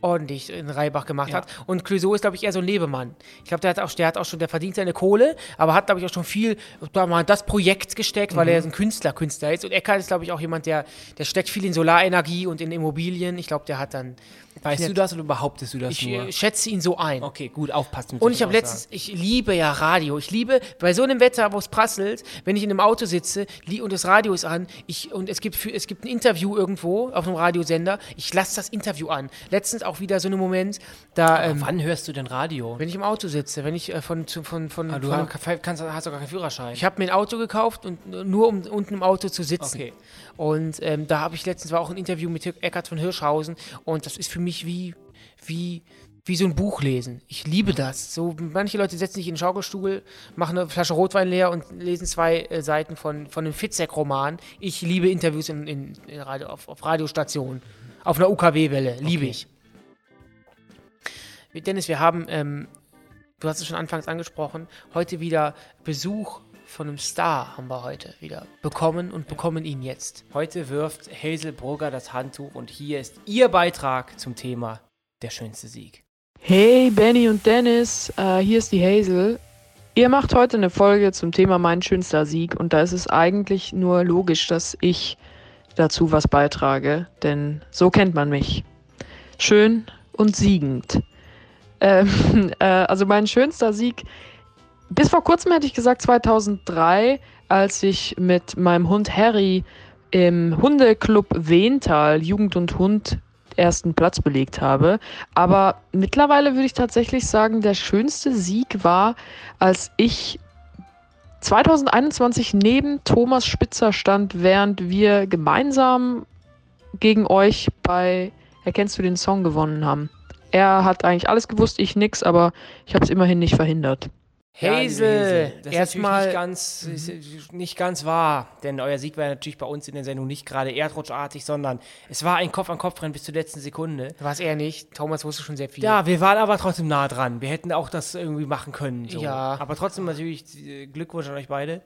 ordentlich in Reibach gemacht Ja. hat. Und Clouseau ist, glaube ich, eher so ein Lebemann. Ich glaube, der hat auch, der hat auch schon, der verdient seine Kohle, aber hat, glaube ich, auch schon viel da mal das Projekt gesteckt, weil Mhm. er ein Künstler, Künstler ist. Und Eckhard ist, glaube ich, auch jemand, der, der steckt viel in Solarenergie und in Immobilien. Ich glaube, der hat dann. Weißt du das oder behauptest du das Ich nur? äh, schätze ihn so ein. okay, gut, aufpassen. Und ich habe letztens, ich liebe ja Radio. Ich liebe bei so einem Wetter, wo es prasselt, wenn ich in einem Auto sitze und das Radio ist an, ich, und es gibt, für, es gibt ein Interview irgendwo auf einem Radiosender, ich lasse das Interview an. Letztens auch wieder so ein Moment, da, ähm, Wann hörst du denn Radio? wenn ich im Auto sitze, wenn ich äh, von, zu- von, von, Ah, du von hast, kannst, hast doch gar keinen Führerschein. ich habe mir ein Auto gekauft und nur um unten im Auto zu sitzen. Okay. Und ähm, da habe ich letztens war auch ein Interview mit Eckhard von Hirschhausen und das ist für mich wie, wie, wie so ein Buch lesen. Ich liebe das. So, manche Leute setzen sich in den Schaukelstuhl, machen eine Flasche Rotwein leer und lesen zwei äh, Seiten von, von einem Fitzek-Roman. Ich liebe Interviews in, in, in Radio, auf, auf Radiostationen, auf einer UKW-Welle. Liebe Okay. ich. Dennis, wir haben, ähm, du hast es schon anfangs angesprochen, heute wieder Besuch von einem Star haben wir heute wieder bekommen und bekommen ihn jetzt. Heute wirft Hazel Brugger das Handtuch und hier ist ihr Beitrag zum Thema der schönste Sieg. Hey Benny und Dennis, äh, hier ist die Hazel. Ihr macht heute eine Folge zum Thema mein schönster Sieg und da ist es eigentlich nur logisch, dass ich dazu was beitrage, denn so kennt man mich. Schön und siegend. Ähm, äh, also mein schönster Sieg, bis vor kurzem hätte ich gesagt 2003, als ich mit meinem Hund Harry im Hundeclub Wehntal Jugend und Hund ersten Platz belegt habe. Aber mittlerweile würde ich tatsächlich sagen, der schönste Sieg war, als ich 2021 neben Thomas Spitzer stand, während wir gemeinsam gegen euch bei Erkennst du den Song gewonnen haben. Er hat eigentlich alles gewusst, ich nix, aber ich habe es immerhin nicht verhindert. Ja, Hazel, Das ist erstmal. natürlich nicht ganz, ist nicht ganz wahr, denn euer Sieg war natürlich bei uns in der Sendung nicht gerade erdrutschartig, sondern es war ein Kopf-an-Kopf-Rennen bis zur letzten Sekunde. War es eher nicht. Thomas wusste schon sehr viel. Ja, wir waren aber trotzdem nah dran. Wir hätten auch das irgendwie machen können. So. Ja. Aber trotzdem natürlich äh, Glückwunsch an euch beide.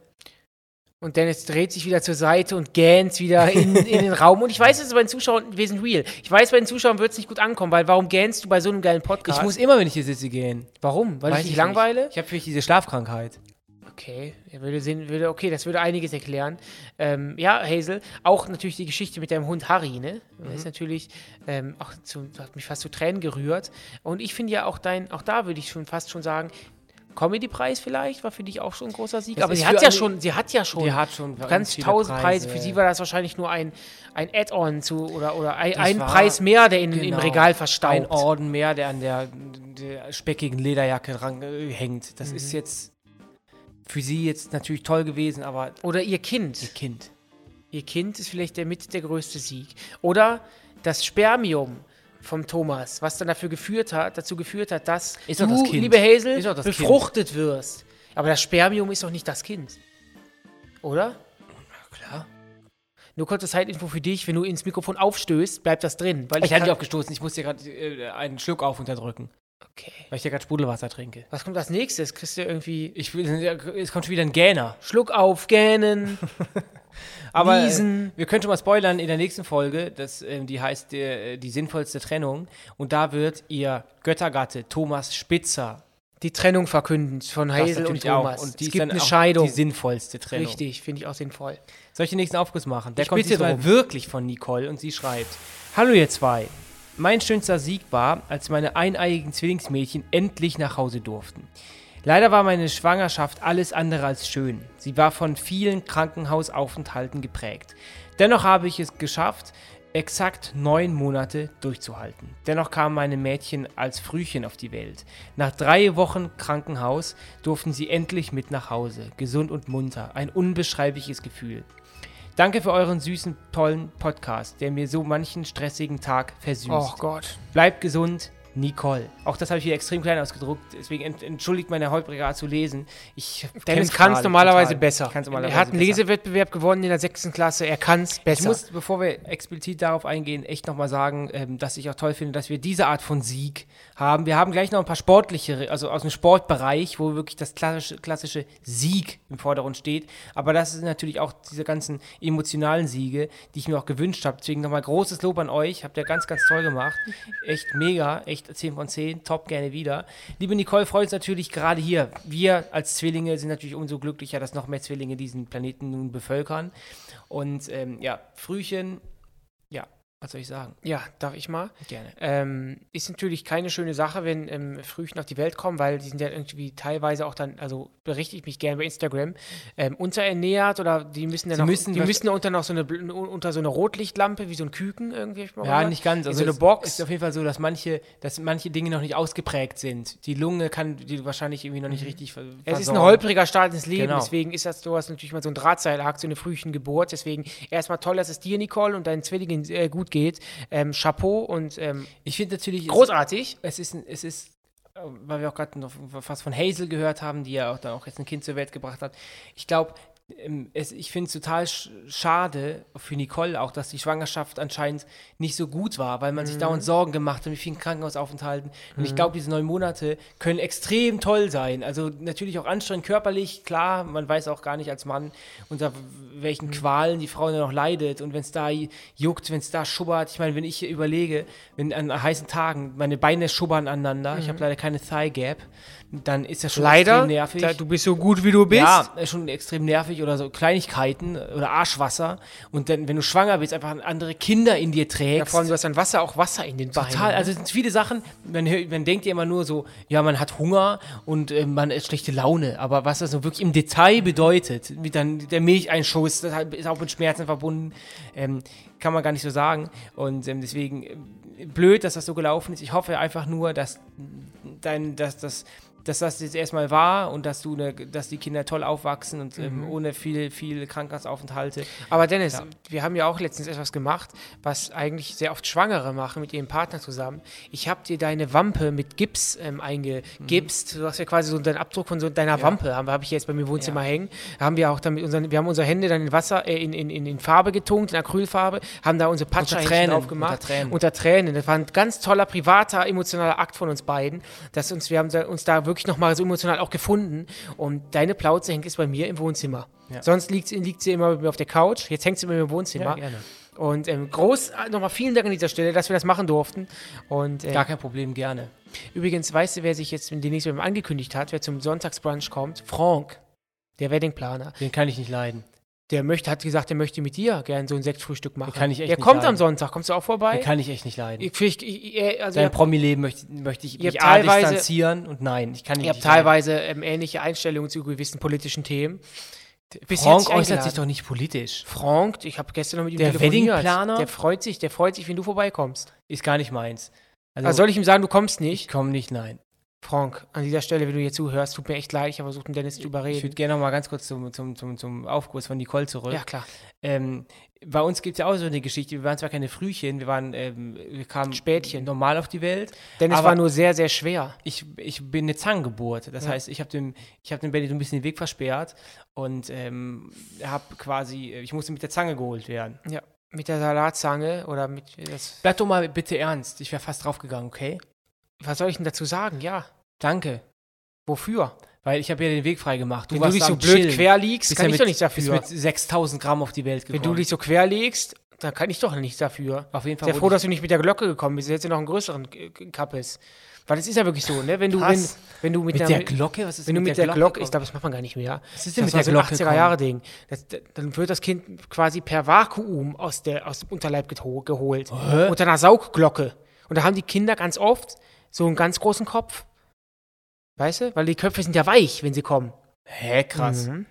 Und Dennis dreht sich wieder zur Seite und gähnt wieder in, in den Raum. Und ich weiß, es ist bei den Zuschauern, wir sind real. Ich weiß, bei den Zuschauern wird es nicht gut ankommen, weil warum gähnst du bei so einem geilen Podcast? Ich muss immer, wenn ich hier sitze, gehen. Warum? Weil Weiß ich dich ich langweile? nicht. Ich habe vielleicht diese Schlafkrankheit. Okay, er würde sehen, würde, okay, das würde einiges erklären. Ähm, ja, Hazel, auch natürlich die Geschichte mit deinem Hund Harry, ne? Das ist natürlich ähm, auch zu, hat mich fast zu Tränen gerührt. Und ich finde ja auch dein, auch da würde ich schon fast schon sagen, Comedy-Preis vielleicht war für dich auch schon ein großer Sieg. Das aber sie für hat ja schon, sie hat ja schon, Die hat schon ganz tausend Preise. Für Preise. sie war das wahrscheinlich nur ein, ein Add-on zu oder, oder ein, ein Preis mehr, der in, im Genau. Regal Ein verstaubt. Orden mehr, der an der, der speckigen Lederjacke dran äh, hängt. Das Mhm. ist jetzt für sie jetzt natürlich toll gewesen, aber Oder ihr Kind. ihr Kind. Ihr Kind ist vielleicht der mit der größte Sieg. Oder das Spermium vom Thomas, was dann dafür geführt hat, dazu geführt hat, dass Ist du, das Kind. liebe Hazel, befruchtet wirst. Aber das Spermium ist doch nicht das Kind. Oder? Klar. Nur kurze Zeitinfo für dich, wenn du ins Mikrofon aufstößt, bleibt das drin. Weil Ich hatte kann- dich aufgestoßen, ich musste gerade äh, einen Schluck auf unterdrücken, Okay. weil ich ja gerade Sprudelwasser trinke. Was kommt als nächstes? Kriegst du irgendwie Ich es kommt schon wieder ein Gähner. Schluck auf, gähnen, Aber äh, wir können schon mal spoilern in der nächsten Folge, das, ähm, die heißt äh, die sinnvollste Trennung. Und da wird ihr Göttergatte Thomas Spitzer Die Trennung verkünden von Hazel und Thomas. auch. Und die es gibt eine Scheidung. die sinnvollste Trennung. Richtig, finde ich auch sinnvoll. Soll ich den nächsten Aufguss machen? Der Ich kommt bitte diesmal drum. wirklich von Nicole und sie schreibt: Hallo ihr zwei. Mein schönster Sieg war, als meine eineiigen Zwillingsmädchen endlich nach Hause durften. Leider war meine Schwangerschaft alles andere als schön. Sie war von vielen Krankenhausaufenthalten geprägt. Dennoch habe ich es geschafft, exakt neun Monate durchzuhalten. Dennoch kamen meine Mädchen als Frühchen auf die Welt. Nach drei Wochen Krankenhaus durften sie endlich mit nach Hause, gesund und munter. Ein unbeschreibliches Gefühl. Danke für euren süßen, tollen Podcast, der mir so manchen stressigen Tag versüßt. Oh Gott. Bleibt gesund, Nicole. Auch das habe ich hier extrem klein ausgedruckt, deswegen ent entschuldigt meine holprige Art zu lesen. Ich Dennis kann es normalerweise total. besser. Normalerweise er hat einen besser. Lesewettbewerb gewonnen in der sechsten Klasse. Er kann es Ich besser. muss, bevor wir explizit darauf eingehen, echt nochmal sagen, ähm, dass ich auch toll finde, dass wir diese Art von Sieg haben. Wir haben gleich noch ein paar sportliche, also aus dem Sportbereich, wo wirklich das klassische, klassische Sieg im Vordergrund steht. Aber das sind natürlich auch diese ganzen emotionalen Siege, die ich mir auch gewünscht habe. Deswegen nochmal großes Lob an euch. Habt ihr ganz, ganz toll gemacht. Echt mega, echt 10 von 10. Top, gerne wieder. Liebe Nicole, freut uns natürlich gerade hier. Wir als Zwillinge sind natürlich umso glücklicher, dass noch mehr Zwillinge diesen Planeten nun bevölkern. Und ähm, ja, Frühchen, was soll ich sagen? ja, darf ich mal? Gerne. Ähm, ist natürlich keine schöne Sache, wenn ähm, Frühchen auf die Welt kommen, weil die sind ja irgendwie teilweise auch dann, also berichte ich mich gerne bei Instagram, ähm, unterernährt oder die müssen dann Sie noch, müssen die müssen unter noch so eine unter so eine Rotlichtlampe wie so ein Küken irgendwie. Ja, gehört. nicht ganz. Also so eine es Box. ist auf jeden Fall so, dass manche, dass manche Dinge noch nicht ausgeprägt sind. Die Lunge kann die wahrscheinlich irgendwie noch nicht richtig ver Mhm. Es ist ein versorgen. holpriger Start ins Leben, Genau. deswegen ist das, du hast natürlich mal so ein Drahtseilakt, so eine Frühchengeburt, deswegen erstmal toll, dass es dir, Nicole, und deinen Zwillingen äh, gut geht. Ähm, Chapeau und ähm, Ich finde natürlich, großartig. es, es ist, es ist, äh, weil wir auch gerade noch was von Hazel gehört haben, die ja auch dann auch jetzt ein Kind zur Welt gebracht hat. Ich glaube, es, ich finde es total sch schade für Nicole auch, dass die Schwangerschaft anscheinend nicht so gut war, weil man sich dauernd Sorgen gemacht hat mit vielen Krankenhausaufenthalten. Und ich glaube, diese neun Monate können extrem toll sein. Also natürlich auch anstrengend körperlich, klar, man weiß auch gar nicht als Mann, unter welchen Qualen die Frau dann noch leidet. Und wenn es da juckt, wenn es da schubbert. Ich meine, wenn ich überlege, wenn an heißen Tagen meine Beine schubbern aneinander, ich habe leider keine Thigh Gap, dann ist das schon Leider, extrem nervig. da, du bist so gut, wie du bist. Ja, ist schon extrem nervig oder so Kleinigkeiten oder Arschwasser. Und dann, wenn du schwanger bist, einfach andere Kinder in dir trägst. Ja, vor allem, du hast dann Wasser, auch Wasser in den Beinen. Total, also es sind viele Sachen, man, man denkt ja immer nur so, ja, man hat Hunger und äh, man hat schlechte Laune, aber was das so wirklich im Detail bedeutet, wie dann der Milcheinschuss, das ist auch mit Schmerzen verbunden, ähm, kann man gar nicht so sagen und ähm, deswegen äh, blöd, dass das so gelaufen ist. Ich hoffe einfach nur, dass dein, dass das dass das jetzt erstmal war und dass du ne, dass die Kinder toll aufwachsen und ähm, ohne viel, viel Krankenhausaufenthalte. Aber Dennis, Ja. wir haben ja auch letztens etwas gemacht, was eigentlich sehr oft Schwangere machen mit ihrem Partner zusammen. Ich habe dir deine Wampe mit Gips ähm, eingegipst. Du hast ja quasi so deinen Abdruck von so deiner Wampe, habe hab ich jetzt bei mir im Wohnzimmer Ja. hängen. Da haben wir auch dann mit unseren, wir haben unsere Hände dann in Wasser, äh, in, in, in, in Farbe getunkt, in Acrylfarbe, haben da unsere Patscher Tränen, drauf gemacht. unter Tränen. Unter Tränen. Das war ein ganz toller, privater, emotionaler Akt von uns beiden, dass uns, wir haben da, uns da wirklich nochmal so emotional auch gefunden. Und deine Plauze hängt jetzt bei mir im Wohnzimmer. Ja. Sonst liegt, sie- liegt sie immer bei mir auf der Couch. Jetzt hängt sie bei mir im Wohnzimmer. gerne. Und ähm, groß, äh, nochmal vielen Dank an dieser Stelle, dass wir das machen durften. Und äh, Gar kein Problem, gerne. übrigens, weißt du, wer sich jetzt demnächst mit angekündigt hat, wer zum Sonntagsbrunch kommt? Frank, der Weddingplaner. Den kann ich nicht leiden. Der möchte, hat gesagt, er möchte mit dir gerne so ein Sektfrühstück machen. kann ich echt der nicht kommt am leiden. Sonntag. Kommst du auch vorbei? Den kann ich echt nicht leiden. ich, ich, ich, ich, also Sein ihr, Promi-Leben möchte, möchte ich mich A teilweise- distanzieren und nein, ich kann ihn ihr habt nicht leiden. teilweise ähm, ähnliche Einstellungen zu gewissen politischen Themen. Bis Frank äußert sich doch nicht politisch. Frank, ich habe gestern noch mit ihm Der. Weddingplaner? Der freut sich, der freut sich, wenn du vorbeikommst. Ist gar nicht meins. Also, Also soll ich ihm sagen, du kommst ich nicht? komme nicht, nein. Frank, an dieser Stelle, wenn du hier zuhörst, tut mir echt leid, ich habe versucht, den Dennis zu Ich überreden. würde gerne noch mal ganz kurz zum, zum, zum, zum Aufguss von Nicole zurück. Ja, klar. Ähm, bei uns gibt es ja auch so eine Geschichte. Wir waren zwar keine Frühchen, wir waren, ähm, wir kamen Spätchen. normal auf die Welt. Dennis Aber- war nur sehr, sehr schwer. Ich, ich bin eine Zangengeburt. Das Ja. heißt, ich habe dem, ich hab dem Benny so ein bisschen den Weg versperrt und ähm, habe quasi, ich musste mit der Zange geholt werden. Ja. Mit der Salatzange oder mit. Das, Bleib doch mal bitte ernst. Ich wäre fast draufgegangen, okay? Was soll ich denn dazu sagen? Ja. Danke. Wofür? Weil ich habe ja den Weg frei gemacht. wenn du dich so blöd Chillen. quer liegst, Bist kann ja ich mit, doch nichts Bist dafür. mit 6000 Gramm auf die Welt Wenn gekommen. du dich so quer legst, dann kann ich doch nichts dafür. auf jeden Fall Sehr froh, ich- dass du nicht mit der Glocke gekommen bist. Jetzt noch einen größeren Kappes. Weil es ist ja wirklich so, ne? Wenn du, wenn, wenn du mit, mit einer, der Glocke? Was ist Wenn du mit der, Glocke, ich kommst? glaube, das macht man gar nicht mehr. Was ist denn das mit der Glocke so ein 80er-Jahre-Ding. Das- das- Dann wird das Kind quasi per Vakuum aus, der, aus dem Unterleib geho- geholt. Hä? Unter einer Saugglocke. Und da haben die Kinder ganz oft so einen ganz großen Kopf. Weißt du? Weil die Köpfe sind ja weich, wenn sie kommen. Hä, krass. Mhm.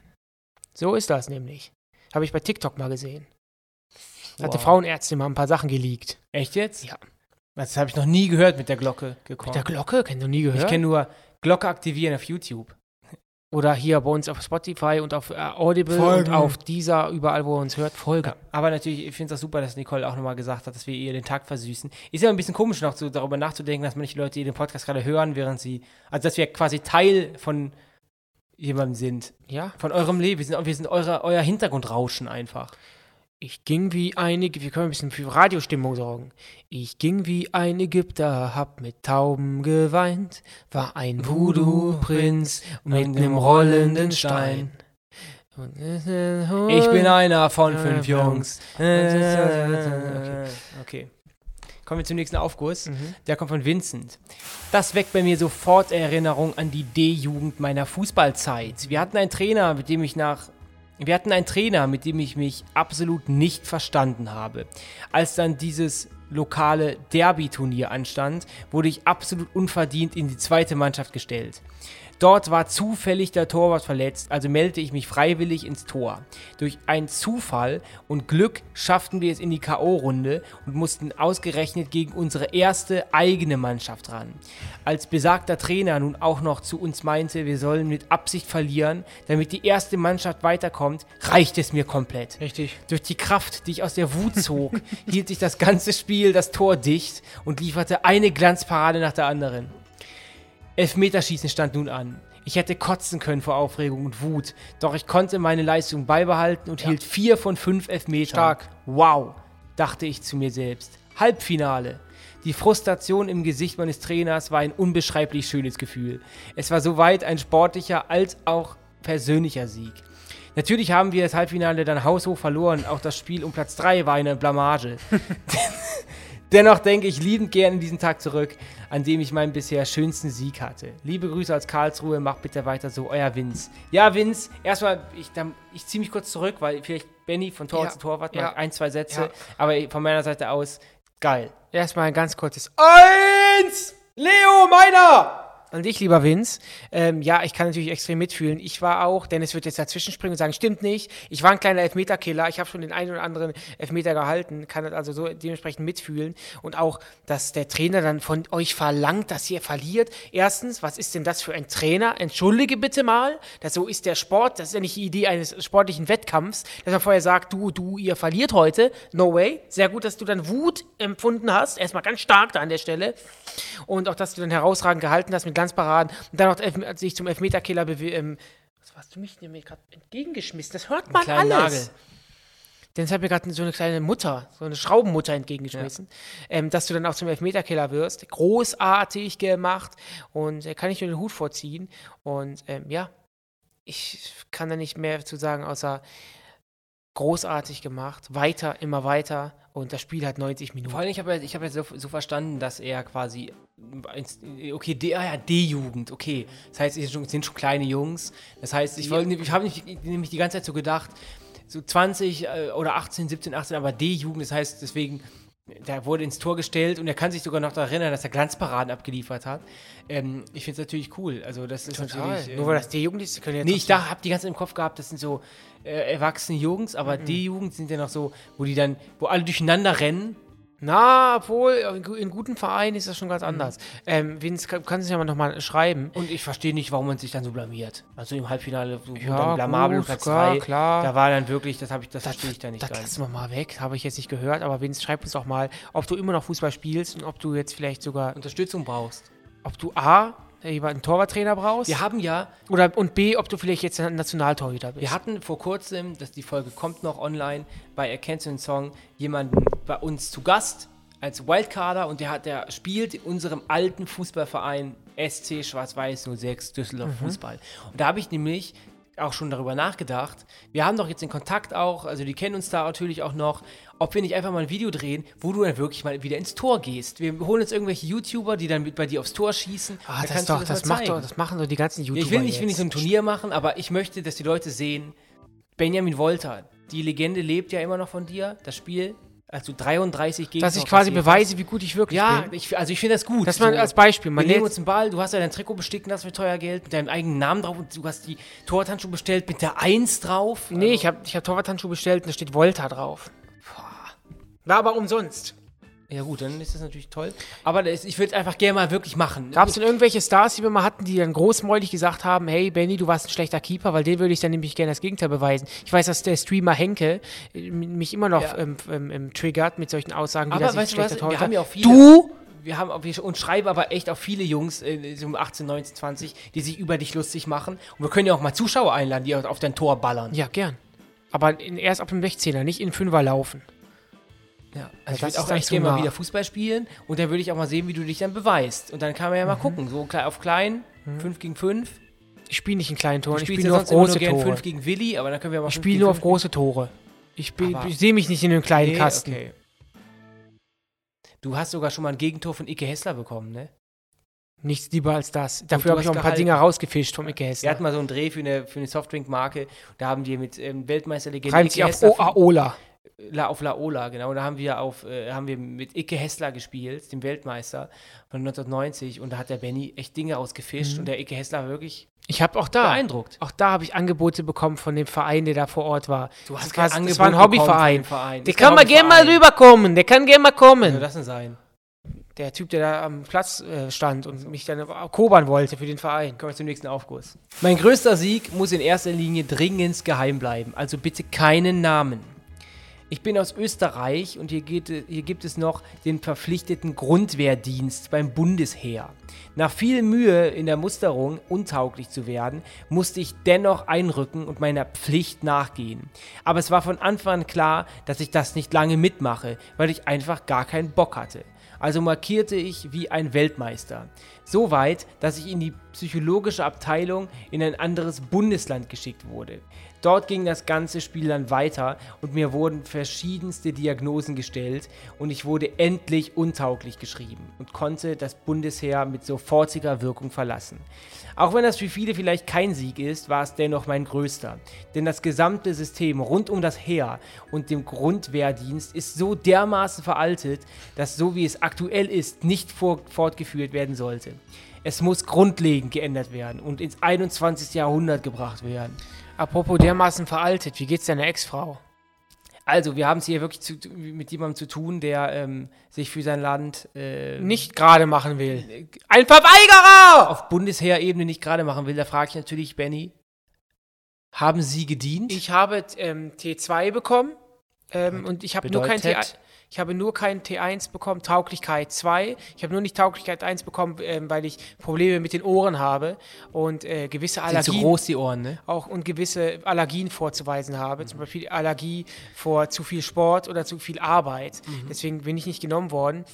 So ist das nämlich. Habe ich bei TikTok mal gesehen. Da Hat die Wow. Frauenärztin mal ein paar Sachen geleakt. Echt jetzt? Ja. Das habe ich noch nie gehört mit der Glocke gekommen. Mit der Glocke? Kennst du nie gehört? ich kenne nur Glocke aktivieren auf YouTube. Oder hier bei uns auf Spotify und auf äh, Audible Folgen. und auf dieser, überall, wo ihr uns hört, Folge. Aber natürlich, ich finde es auch super, dass Nicole auch nochmal gesagt hat, dass wir ihr den Tag versüßen. Ist ja ein bisschen komisch noch so darüber nachzudenken, dass manche Leute den Podcast gerade hören, während sie, also dass wir quasi Teil von jemandem sind. Ja. Von eurem Leben. Wir sind, wir sind eure, euer Hintergrundrauschen einfach. Ich ging wie ein, Ägy- wir können ein bisschen für Radiostimmung sorgen. Ich ging wie ein Ägypter, hab mit Tauben geweint, war ein Voodoo-Prinz mit einem rollenden Stein. Ich bin einer von Ja, fünf ja. Jungs. Okay. Okay. Kommen wir zum nächsten Aufguss. Mhm. Der kommt von Vincent. Das weckt bei mir sofort Erinnerung an die D-Jugend meiner Fußballzeit. Wir hatten einen Trainer, mit dem ich nach. Wir hatten einen Trainer, mit dem ich mich absolut nicht verstanden habe. Als dann dieses lokale Derby-Turnier anstand, wurde ich absolut unverdient in die zweite Mannschaft gestellt. Dort war zufällig der Torwart verletzt, also meldete ich mich freiwillig ins Tor. Durch einen Zufall und Glück schafften wir es in die K.O.-Runde und mussten ausgerechnet gegen unsere erste eigene Mannschaft ran. Als besagter Trainer nun auch noch zu uns meinte, wir sollen mit Absicht verlieren, damit die erste Mannschaft weiterkommt, reicht es mir komplett. Richtig. Durch die Kraft, die ich aus der Wut zog, hielt sich das ganze Spiel das Tor dicht und lieferte eine Glanzparade nach der anderen. Elfmeterschießen stand nun an. Ich hätte kotzen können vor Aufregung und Wut, doch ich konnte meine Leistung beibehalten und hielt vier von fünf Elfmetern. Stark. Wow, dachte ich zu mir selbst. Halbfinale. Die Frustration im Gesicht meines Trainers war ein unbeschreiblich schönes Gefühl. Es war soweit ein sportlicher als auch persönlicher Sieg. Natürlich haben wir das Halbfinale dann haushoch verloren. Auch das Spiel um Platz 3 war eine Blamage. Dennoch denke ich liebend gern an diesen Tag zurück, an dem ich meinen bisher schönsten Sieg hatte. Liebe Grüße aus Karlsruhe, macht bitte weiter so, euer Vince. Ja, Vince, erstmal, ich, ich ziehe mich kurz zurück, weil vielleicht Benny von Tor Ja, zu Torwart ja. mal ein, zwei Sätze, Ja. aber von meiner Seite aus, geil. Erstmal ein ganz kurzes Eins! Leo, meiner! Und ich, lieber Vince, ähm, ja, ich kann natürlich extrem mitfühlen. Ich war auch, Dennis wird jetzt dazwischen springen und sagen, stimmt nicht. Ich war ein kleiner Elfmeterkiller. Ich habe schon den einen oder anderen Elfmeter gehalten, kann das also so dementsprechend mitfühlen. Und auch, dass der Trainer dann von euch verlangt, dass ihr verliert. Erstens, was ist denn das für ein Trainer? Entschuldige bitte mal. Das, so ist der Sport. Das ist ja nicht die Idee eines sportlichen Wettkampfs, dass man vorher sagt, du, du, ihr verliert heute. No way. Sehr gut, dass du dann Wut empfunden hast. Erstmal ganz stark da an der Stelle. Und auch, dass du dann herausragend gehalten hast mit Glanzparaden und dann auch Elf sich zum Elfmeterkiller bewe- ähm, Was hast du mich mir gerade entgegengeschmissen? Das hört man alles. Nagel. Denn es hat mir gerade so eine kleine Mutter, so eine Schraubenmutter entgegengeschmissen, ähm, dass du dann auch zum Elfmeterkiller wirst. Großartig gemacht und äh, kann ich nur den Hut vorziehen. Und ähm, ja, ich kann da nicht mehr zu sagen, außer großartig gemacht, weiter, immer weiter und das Spiel hat 90 Minuten. Vor allem, ich habe ich hab jetzt so, so verstanden, dass er quasi, okay, D, ah ja, D-Jugend, okay. Das heißt, es sind schon, kleine Jungs. Das heißt, ich, wollte- ich habe nämlich die ganze Zeit so gedacht, so 20 äh, oder 18, 17, 18, aber D-Jugend, das heißt, deswegen, der wurde ins Tor gestellt und er kann sich sogar noch daran erinnern, dass er Glanzparaden abgeliefert hat. Ähm, ich finde es natürlich cool. Also, das ist natürlich. ähm, Nur weil das die Jugend ist, können jetzt Nee, ich dachte, hab die ganze Zeit im Kopf gehabt, das sind so äh, erwachsene Jungs, aber Mhm. die Jugend sind ja noch so, wo die dann, wo alle durcheinander rennen. Na, obwohl, in gu- in guten Vereinen ist das schon Mhm. ganz anders. Ähm, Vince, kann- kannst du ja mal nochmal schreiben. Und ich verstehe nicht, warum man sich dann so blamiert. Also im Halbfinale, so Ja, blamabel gut, Platz klar, 3. klar. Da war dann wirklich, das, ich, das verstehe ich da nicht Das lassen wir mal weg, habe ich jetzt nicht gehört, aber Vince, schreib uns doch mal, ob du immer noch Fußball spielst und ob du jetzt vielleicht sogar, Unterstützung brauchst. ob du A, einen Torwarttrainer brauchst Wir haben ja, oder und B, ob du vielleicht jetzt ein Nationaltorhüter bist. wir hatten vor kurzem, dass die Folge kommt noch online, bei Erkennst du den Song, jemanden bei uns zu Gast als Wildcarder und der hat, der spielt in unserem alten Fußballverein SC Schwarz-Weiß 06 Düsseldorf Mhm. Fußball. Und da habe ich nämlich auch schon darüber nachgedacht. Wir haben doch jetzt den Kontakt auch, also die kennen uns da natürlich auch noch, ob wir nicht einfach mal ein Video drehen, wo du dann wirklich mal wieder ins Tor gehst. Wir holen uns irgendwelche YouTuber, die dann mit bei dir aufs Tor schießen. ah, Da das, doch, das, mal macht doch, das machen doch die ganzen YouTuber ich will nicht, ich will nicht so ein jetzt. Turnier machen, aber ich möchte, dass die Leute sehen, Benjamin Wolter, die Legende lebt ja immer noch von dir, das Spiel, als du 33 gegen Dass ich quasi beweise, wie gut ich wirklich Ja, bin. ich, also ich finde das gut. Dass man als Beispiel, man wir nehmen uns einen Ball, du hast ja dein Trikot besticken lassen für teuer Geld, mit deinem eigenen Namen drauf und du hast die Torwarthandschuhe bestellt mit der 1 drauf. Nee, Also- ich habe ich hab Torwarthandschuhe bestellt und da steht Volta drauf. War aber umsonst. Ja gut, dann ist das natürlich toll. Aber das, ich würde es einfach gerne mal wirklich machen. Gab es denn irgendwelche Stars, die wir mal hatten, die dann großmäulig gesagt haben, hey Benny, du warst ein schlechter Keeper, weil den würde ich dann nämlich gerne das Gegenteil beweisen. Ich weiß, dass der Streamer Henke äh, mich immer noch Ja. ähm, ähm, ähm, triggert mit solchen Aussagen, wie Aber dass ich schlechter wir Torhüter- haben ja auch viele- Du? wir haben auch- wir, und schreiben aber echt auch viele Jungs, äh, so um 18, 19, 20, die sich über dich lustig machen. Und wir können ja auch mal Zuschauer einladen, die auf dein Tor ballern. Ja, gern. Aber in, erst ab dem 16er, nicht in Fünfer laufen. Ja, also ich würde auch echt gerne mal wieder Fußball spielen und dann würde ich auch mal sehen, wie du dich dann beweist. Und dann kann man ja Mhm. mal gucken, so auf klein, 5 gegen 5. Ich spiele nicht in kleinen Toren, ich spiele nur auf große nur gern Tore. 5 gegen Willi, aber dann können wir mal Ich spiele nur auf große Tore. Ich, ich sehe mich nicht in einem kleinen Nee, Kasten. okay. Du hast sogar schon mal ein Gegentor von Ike Hessler bekommen, ne? Nichts lieber als das. Dafür habe ich auch ein paar gehalten. Dinge rausgefischt vom Icke Wir Hessler. hatten mal so einen Dreh für eine, für eine Softdrink-Marke. Da haben wir mit ähm, Weltmeisterlegende Reimt Ike sich auf Oaola. La, auf Laola, genau. Da haben wir auf, äh, haben wir mit Icke Hessler gespielt, dem Weltmeister von 1990. Und da hat der Benny echt Dinge rausgefischt. Und der Icke Hessler war wirklich Ich habe auch da, beeindruckt. auch da habe ich Angebote bekommen von dem Verein, der da vor Ort war. Du hast das kein das war ein Hobbyverein. Verein. Der kann mal gerne mal rüberkommen. Der kann gerne mal Was soll kommen. das denn sein? Der Typ, der da am Platz äh, stand und mich dann kobern wollte für den Verein. Kommen wir zum nächsten Aufguss. Mein größter Sieg muss in erster Linie dringend geheim bleiben, also bitte keinen Namen. Ich bin aus Österreich und hier, geht, hier gibt es noch den verpflichteten Grundwehrdienst beim Bundesheer. Nach viel Mühe in der Musterung, untauglich zu werden, musste ich dennoch einrücken und meiner Pflicht nachgehen. Aber es war von Anfang an klar, dass ich das nicht lange mitmache, weil ich einfach gar keinen Bock hatte. Also markierte ich wie ein Weltmeister. So weit, dass ich in die psychologische Abteilung in ein anderes Bundesland geschickt wurde. Dort ging das ganze Spiel dann weiter und mir wurden verschiedenste Diagnosen gestellt und ich wurde endlich untauglich geschrieben und konnte das Bundesheer mit sofortiger Wirkung verlassen. Auch wenn das für viele vielleicht kein Sieg ist, war es dennoch mein größter. Denn das gesamte System rund um das Heer und dem Grundwehrdienst ist so dermaßen veraltet, dass so wie es aktuell ist, nicht fortgeführt werden sollte. Es muss grundlegend geändert werden und ins 21. Jahrhundert gebracht werden. Apropos dermaßen veraltet, wie geht's deiner Ex-Frau? Also, wir haben es hier wirklich zu, mit jemandem zu tun, der ähm, sich für sein Land äh, Nicht gerade machen will. Ein Verweigerer! auf Bundesheerebene nicht gerade machen will. Da frage ich natürlich Benny, haben Sie gedient? Ich habe ähm, T2 bekommen ähm, und ich habe nur kein bedeutet? T1. Ich habe nur kein T1 bekommen, Tauglichkeit 2. Ich habe nur nicht Tauglichkeit 1 bekommen, ähm, weil ich Probleme mit den Ohren habe und äh, gewisse Sind zu Allergien groß die Ohren, ne? auch und gewisse Allergien vorzuweisen habe, zum Beispiel Allergie vor zu viel Sport oder zu viel Arbeit. Mhm. Deswegen bin ich nicht genommen worden.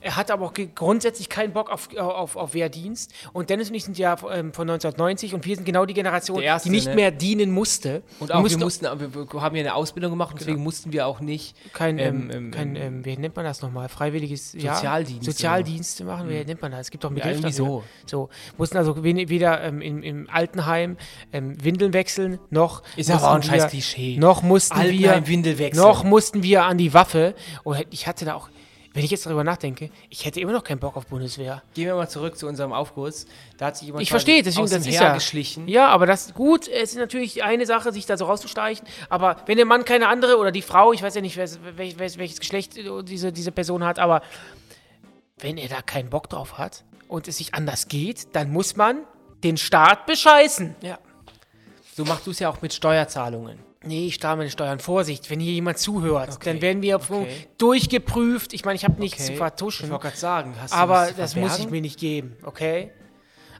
Er hat aber auch grundsätzlich keinen Bock auf, auf, auf Wehrdienst. Und Dennis und ich sind ja ähm, von 1990 und wir sind genau die Generation, erste, die nicht ne? mehr dienen musste. Und Wir auch mussten wir mussten, wir, wir haben ja eine Ausbildung gemacht und deswegen mussten wir auch nicht kein, ähm, ähm, ähm, kein ähm, wie nennt man das nochmal? Freiwilliges ja, Sozialdienst Sozialdienste machen, wie nennt man das? Es gibt doch einen Ja, Begriff irgendwie dafür. So. Mussten also weder ähm, im, im Altenheim ähm, Windeln wechseln, noch Ist aber auch ein mussten scheiß wir- Klischee. Noch mussten Altenheim, wir Windel wechseln. noch mussten wir an die Waffe. Und ich hatte da auch, wenn ich jetzt darüber nachdenke, ich hätte immer noch keinen Bock auf Bundeswehr. Gehen wir mal zurück zu unserem Aufguss. Da hat sich jemand Ich verstehe, deswegen aus das ist ja geschlichen. Ja, aber das gut. Es ist natürlich eine Sache, sich da so rauszustreichen. Aber wenn der Mann keine andere oder die Frau, ich weiß ja nicht, wer, wel, wel, welches Geschlecht diese, diese Person hat, aber wenn er da keinen Bock drauf hat und es sich anders geht, dann muss man den Staat bescheißen. Ja. So machst du es ja auch mit Steuerzahlungen. Nee, ich zahle meine Steuern. Vorsicht, wenn hier jemand zuhört, Okay, dann werden wir okay. durchgeprüft. Ich meine, ich habe nichts Okay. zu vertuschen. Ich wollte gerade sagen, hast du Aber das muss ich mir nicht geben, okay?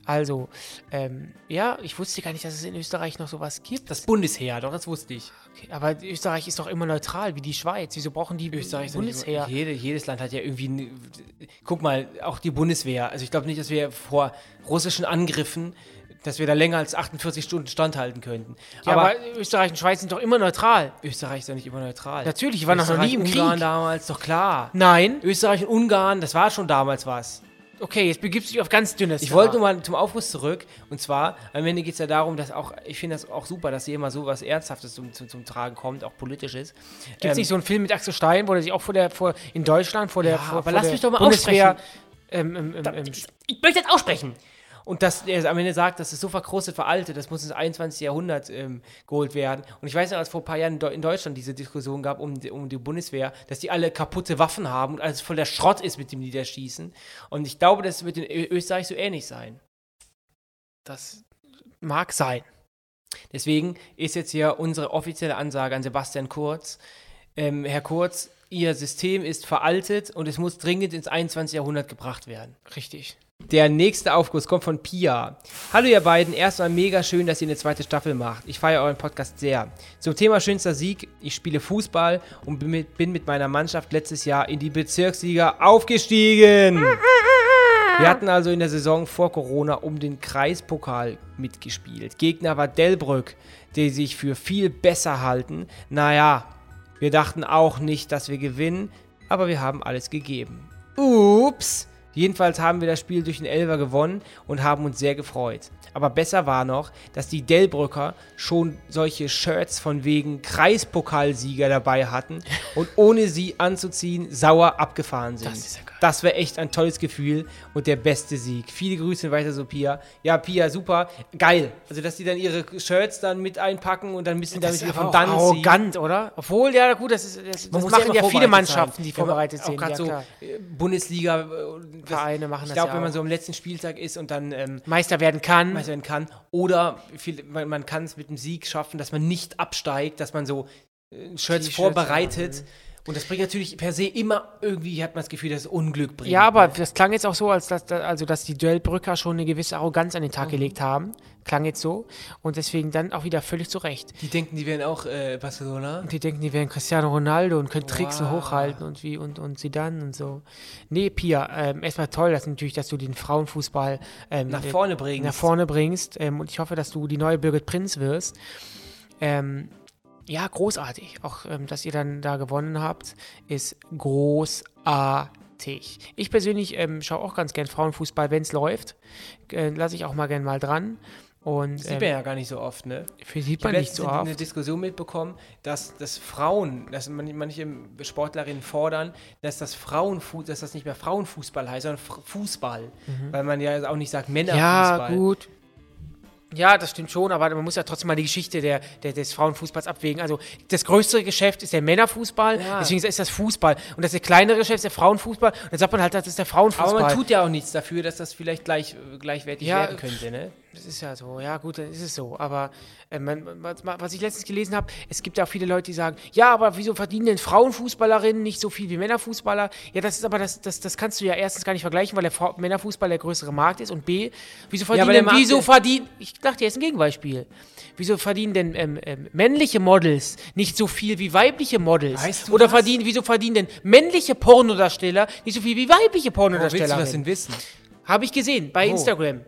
Also, ähm, ja, ich wusste gar nicht, dass es in Österreich noch sowas gibt. Das Bundesheer, doch, das wusste ich. Okay, aber Österreich ist doch immer neutral, wie die Schweiz. Wieso brauchen die Österreich Bundesheer? Jede, jedes Land hat ja irgendwie. ne- Guck mal, auch die Bundeswehr. Also ich glaube nicht, dass wir vor russischen Angriffen, dass wir da länger als 48 Stunden standhalten könnten. Ja, aber, aber, Österreich und Schweiz sind doch immer neutral. Österreich ist doch nicht immer neutral. Natürlich, ich war noch nie im Ungarn Krieg. damals, doch klar. Nein. Österreich und Ungarn, das war schon damals was. Okay, jetzt begibst du dich auf ganz dünnes Ich wollte nur mal zum Aufguss zurück. Und zwar, am Ende geht es ja darum, dass auch, ich finde das auch super, dass hier immer so was Ernsthaftes zum, zum, zum Tragen kommt, auch politisches. Gibt es nicht so einen Film mit Axel Stein, wo er sich auch vor der, vor, in Deutschland vor der, Ja, vor, aber vor lass der mich doch mal Bundeswehr ähm, ähm, ähm, ähm, ich möchte jetzt aussprechen. Und dass er am Ende sagt, das ist so verkrustet, veraltet, das muss ins 21. Jahrhundert ähm, geholt werden. Und ich weiß noch, als vor ein paar Jahren in Deu- in Deutschland diese Diskussion gab um die, um die Bundeswehr, dass die alle kaputte Waffen haben und alles voller Schrott ist, mit dem die da schießen. Und ich glaube, das wird in Österreich so ähnlich sein. das mag sein. Deswegen ist jetzt hier unsere offizielle Ansage an Sebastian Kurz. Ähm, Herr Kurz, Ihr System ist veraltet und es muss dringend ins 21. Jahrhundert gebracht werden. Richtig. Der nächste Aufguss kommt von Pia. Hallo ihr beiden, erstmal mega schön, dass ihr eine zweite Staffel macht. Ich feiere euren Podcast sehr. Zum Thema schönster Sieg, ich spiele Fußball und bin mit, bin mit meiner Mannschaft letztes Jahr in die Bezirksliga aufgestiegen. Wir hatten also in der Saison vor Corona um den Kreispokal mitgespielt. Gegner war Delbrück, die sich für viel besser halten. Naja, wir dachten auch nicht, dass wir gewinnen, aber wir haben alles gegeben. Ups! Jedenfalls haben wir das Spiel durch den Elfer gewonnen und haben uns sehr gefreut. Aber besser war noch, dass die Delbrücker schon solche Shirts von wegen Kreispokalsieger dabei hatten und ohne sie anzuziehen sauer abgefahren sind. Das ist ja geil. Das wäre echt ein tolles Gefühl und der beste Sieg. Viele Grüße weiter so, Pia. Ja, Pia, super. Geil. Also, dass die dann ihre Shirts dann mit einpacken und dann ein bisschen damit wieder von auch dann ziehen. arrogant, oder? Obwohl, ja, gut, das, ist, das, das machen immer ja viele Mannschaften, die vorbereitet auch sind. Ja, so klar. äh, Bundesliga äh, Vereine machen Ich das glaube, ja wenn man auch. so am letzten Spieltag ist und dann ähm, Meister werden kann. Meister werden kann. Oder viel, man, man kann es mit dem Sieg schaffen, dass man nicht absteigt, dass man so äh, Shirts vorbereitet. haben. Und das bringt natürlich per se immer irgendwie, hat man das Gefühl, dass es Unglück bringt. Ja, aber ne? das klang jetzt auch so, als dass, also, dass die Duellbrücker schon eine gewisse Arroganz an den Mhm. Tag gelegt haben. Klang jetzt so. Und deswegen dann auch wieder völlig zu Recht. Die denken, die wären auch äh, Barcelona. Und die denken, die wären Cristiano Ronaldo und können Tricks Wow. hochhalten und wie und, und sie dann und so. Nee, Pia, ähm, erstmal toll, dass natürlich, dass du den Frauenfußball ähm, Nach vorne bringen. nach vorne bringst. Ähm, und ich hoffe, dass du die neue Birgit Prinz wirst. Ähm, ja, großartig. Auch, ähm, dass ihr dann da gewonnen habt, ist großartig. Ich persönlich ähm, schaue auch ganz gern Frauenfußball, wenn es läuft. Äh, Lasse ich auch mal gern mal dran. Und Sieht ähm, man ja gar nicht so oft, ne? sieht Ich habe man nicht letztens so eine oft. Diskussion mitbekommen, dass, dass Frauen, dass man- manche Sportlerinnen fordern, dass das Frauenfu dass das nicht mehr Frauenfußball heißt, sondern Fußball. Weil man ja auch nicht sagt Mhm. Ja, Männerfußball. gut. Ja, das stimmt schon, aber man muss ja trotzdem mal die Geschichte der, der, des Frauenfußballs abwägen. Also das größere Geschäft ist der Männerfußball, Ja. deswegen ist das Fußball. Und das kleinere Geschäft ist der Frauenfußball. Und dann sagt man halt, das ist der Frauenfußball. Aber man tut ja auch nichts dafür, dass das vielleicht gleich, äh, gleichwertig Ja, werden könnte, ne? Das ist ja so, ja gut, dann ist es so. Aber äh, man, was, was ich letztens gelesen habe, es gibt ja auch viele Leute, die sagen, ja, aber wieso verdienen denn Frauenfußballerinnen nicht so viel wie Männerfußballer? Ja, das ist aber, das, das, das kannst du ja erstens gar nicht vergleichen, weil der Frau Männerfußball der größere Markt ist. Und B, wieso verdienen der denn, wieso verdienen, ich dachte jetzt ein Gegenbeispiel, wieso verdienen denn ähm, ähm, männliche Models nicht so viel wie weibliche Models? Weißt du Oder das? verdienen, wieso verdienen denn männliche Pornodarsteller nicht so viel wie weibliche Wo willst du Pornodarsteller? das denn wissen? Habe ich gesehen, bei Wo? Instagram.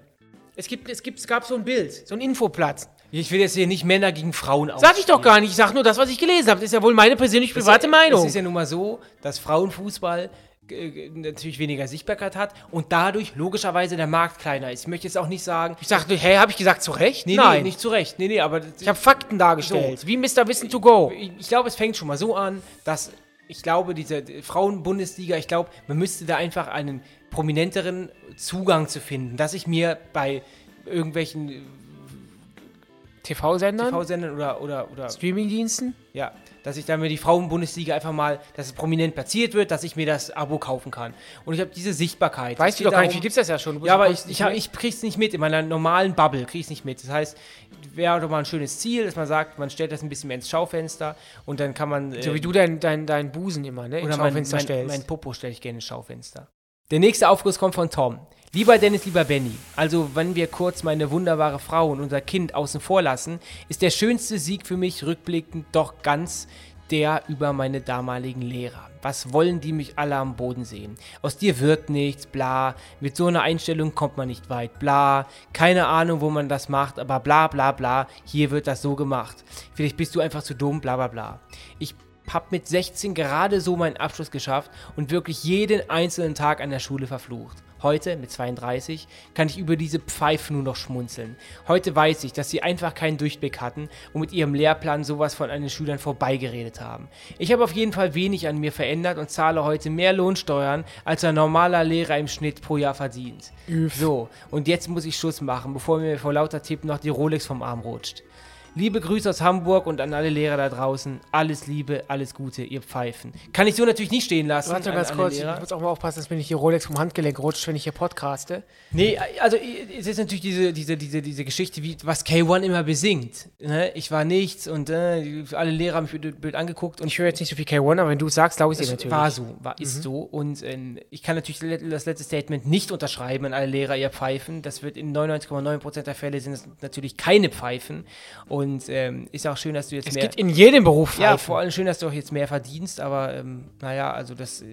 Es, gibt, es, gibt, es gab so ein Bild, so ein Infoplatz. Ich will jetzt hier nicht Männer gegen Frauen aus. Sag ich doch gar nicht, ich sag nur das, was ich gelesen habe. Das ist ja wohl meine persönlich private Meinung. Es ist ja nun mal so, dass Frauenfußball äh, natürlich weniger Sichtbarkeit hat und dadurch logischerweise der Markt kleiner ist. Ich möchte jetzt auch nicht sagen, ich sagte, hä, habe ich gesagt, zu Recht? nee, Nein, nee, nicht zu Recht. Nee, nee, aber ich habe Fakten dargestellt, wie Mr. Wissen to go. ich, ich glaube, es fängt schon mal so an, dass ich glaube, diese Frauen-Bundesliga, ich glaube, man müsste da einfach einen prominenteren Zugang zu finden, dass ich mir bei irgendwelchen äh, TV-Sendern, TV-Sendern oder, oder, oder Streamingdiensten. ja, dass ich da mir die Frauen-Bundesliga einfach mal, dass es prominent platziert wird, dass ich mir das Abo kaufen kann. Und ich habe diese Sichtbarkeit. Weißt Es du doch gar nicht, wie gibt's das ja schon. Ja, aber ich, ich, nicht hab, mit. ich krieg's nicht mit. In meiner normalen Bubble krieg's nicht mit. Das heißt, wäre doch mal ein schönes Ziel, dass man sagt, man stellt das ein bisschen mehr ins Schaufenster und dann kann man. so äh, wie du deinen dein, dein Busen immer, ne, ins oder mein, Schaufenster mein, stellst. mein Popo stelle ich gerne ins Schaufenster. Der nächste Aufguss kommt von Tom. Lieber Dennis, lieber Benny, also wenn wir kurz meine wunderbare Frau und unser Kind außen vor lassen, ist der schönste Sieg für mich rückblickend doch ganz der über meine damaligen Lehrer. Was wollen die mich alle am Boden sehen? Aus dir wird nichts, bla. Mit so einer Einstellung kommt man nicht weit, bla. Keine Ahnung, wo man das macht, aber bla bla bla. Hier wird das so gemacht. Vielleicht bist du einfach zu dumm, bla bla bla. Ich hab mit 16 gerade so meinen Abschluss geschafft und wirklich jeden einzelnen Tag an der Schule verflucht. Heute, mit 32, kann ich über diese Pfeifen nur noch schmunzeln. Heute weiß ich, dass sie einfach keinen Durchblick hatten und mit ihrem Lehrplan sowas von an den Schülern vorbeigeredet haben. Ich habe auf jeden Fall wenig an mir verändert und zahle heute mehr Lohnsteuern, als ein normaler Lehrer im Schnitt pro Jahr verdient. So, und jetzt muss ich Schluss machen, bevor mir vor lauter Tipp noch die Rolex vom Arm rutscht. Liebe Grüße aus Hamburg und an alle Lehrer da draußen. Alles Liebe, alles Gute, ihr Pfeifen. Kann ich so natürlich nicht stehen lassen. Warte an ganz kurz, ich Lehrer. muss auch mal aufpassen, dass mir nicht die Rolex vom Handgelenk rutscht, wenn ich hier podcaste. Nee, also es ist natürlich diese, diese, diese, diese Geschichte, wie, was K1 immer besingt. Ne? Ich war nichts und äh, alle Lehrer haben mich blöd, blöd angeguckt und Ich höre jetzt nicht so viel K1, aber wenn du es sagst, glaube ich dir es natürlich. war so, war, ist so. Und ähm, ich kann natürlich das letzte Statement nicht unterschreiben an alle Lehrer, ihr Pfeifen. Das wird in 99,9% der Fälle sind es natürlich keine Pfeifen. Und Und ähm, ist auch schön, dass du jetzt Es mehr. geht in jedem Beruf ja, pfeifen. vor allem schön, dass du auch jetzt mehr verdienst, aber ähm, naja, also das äh,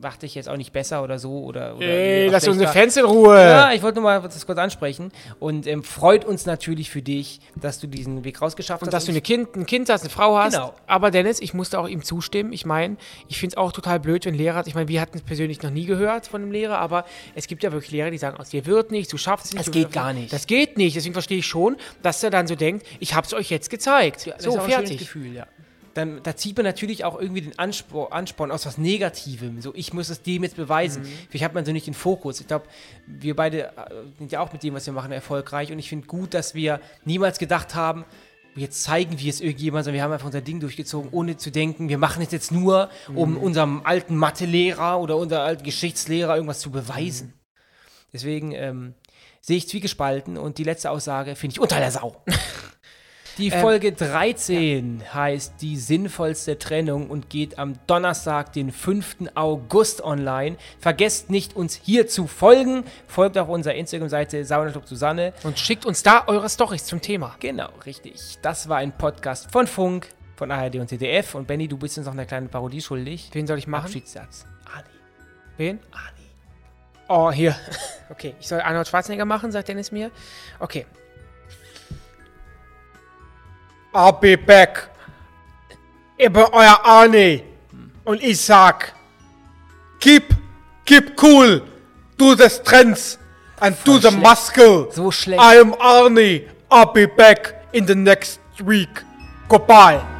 macht dich jetzt auch nicht besser oder so oder. oder Ey, lass unsere. Fans in Ruhe. Ja, ich wollte nur mal das kurz ansprechen und ähm, freut uns natürlich für dich, dass du diesen Weg rausgeschafft Und hast. dass du eine kind, ein Kind hast, eine Frau hast. Genau. Aber Dennis, ich musste auch ihm zustimmen. Ich meine, ich finde es auch total blöd, wenn Lehrer, ich meine, wir hatten es persönlich noch nie gehört von einem Lehrer, aber es gibt ja wirklich Lehrer, die sagen, aus dir wird nichts, du schaffst es nicht. Das geht gar nicht. Das geht nicht. Deswegen verstehe ich schon, dass er dann so denkt, ich habe es euch jetzt gezeigt. Das so, fertig. Gefühl, ja. Dann, da zieht man natürlich auch irgendwie den Anspor, Ansporn aus was Negativem. So, ich muss es dem jetzt beweisen. Mhm. Vielleicht hat man so nicht den Fokus. Ich glaube, wir beide äh, sind ja auch mit dem, was wir machen, erfolgreich. Und ich finde gut, dass wir niemals gedacht haben, jetzt zeigen wir es irgendjemand, sondern wir haben einfach unser Ding durchgezogen, ohne zu denken, wir machen es jetzt nur, um Mhm. unserem alten Mathelehrer oder unserem alten Geschichtslehrer irgendwas zu beweisen. Deswegen ähm, sehe ich zwiegespalten und die letzte Aussage finde ich unter der Sau. Die Folge 13 heißt Die sinnvollste Trennung und geht am Donnerstag, den 5. August online. Vergesst nicht, uns hier zu folgen. Folgt auf unserer Instagram-Seite Saunaclub Susanne. Und schickt uns da eure Storys zum Thema. Genau, richtig. Das war ein Podcast von Funk, von ARD und ZDF. Und Benny, du bist uns noch eine kleine Parodie schuldig. Wen soll ich machen? Abschiedssatz. Ani. Wen? Ani. Oh, hier. Okay, ich soll Arnold Schwarzenegger machen, sagt Dennis mir. Okay. I'll be back. Ich bin euer Arnie. Und ich sag, keep, keep cool. Do the strength and do the schlecht. muscle. So schlecht. I am Arnie. I'll be back in the next week. Goodbye.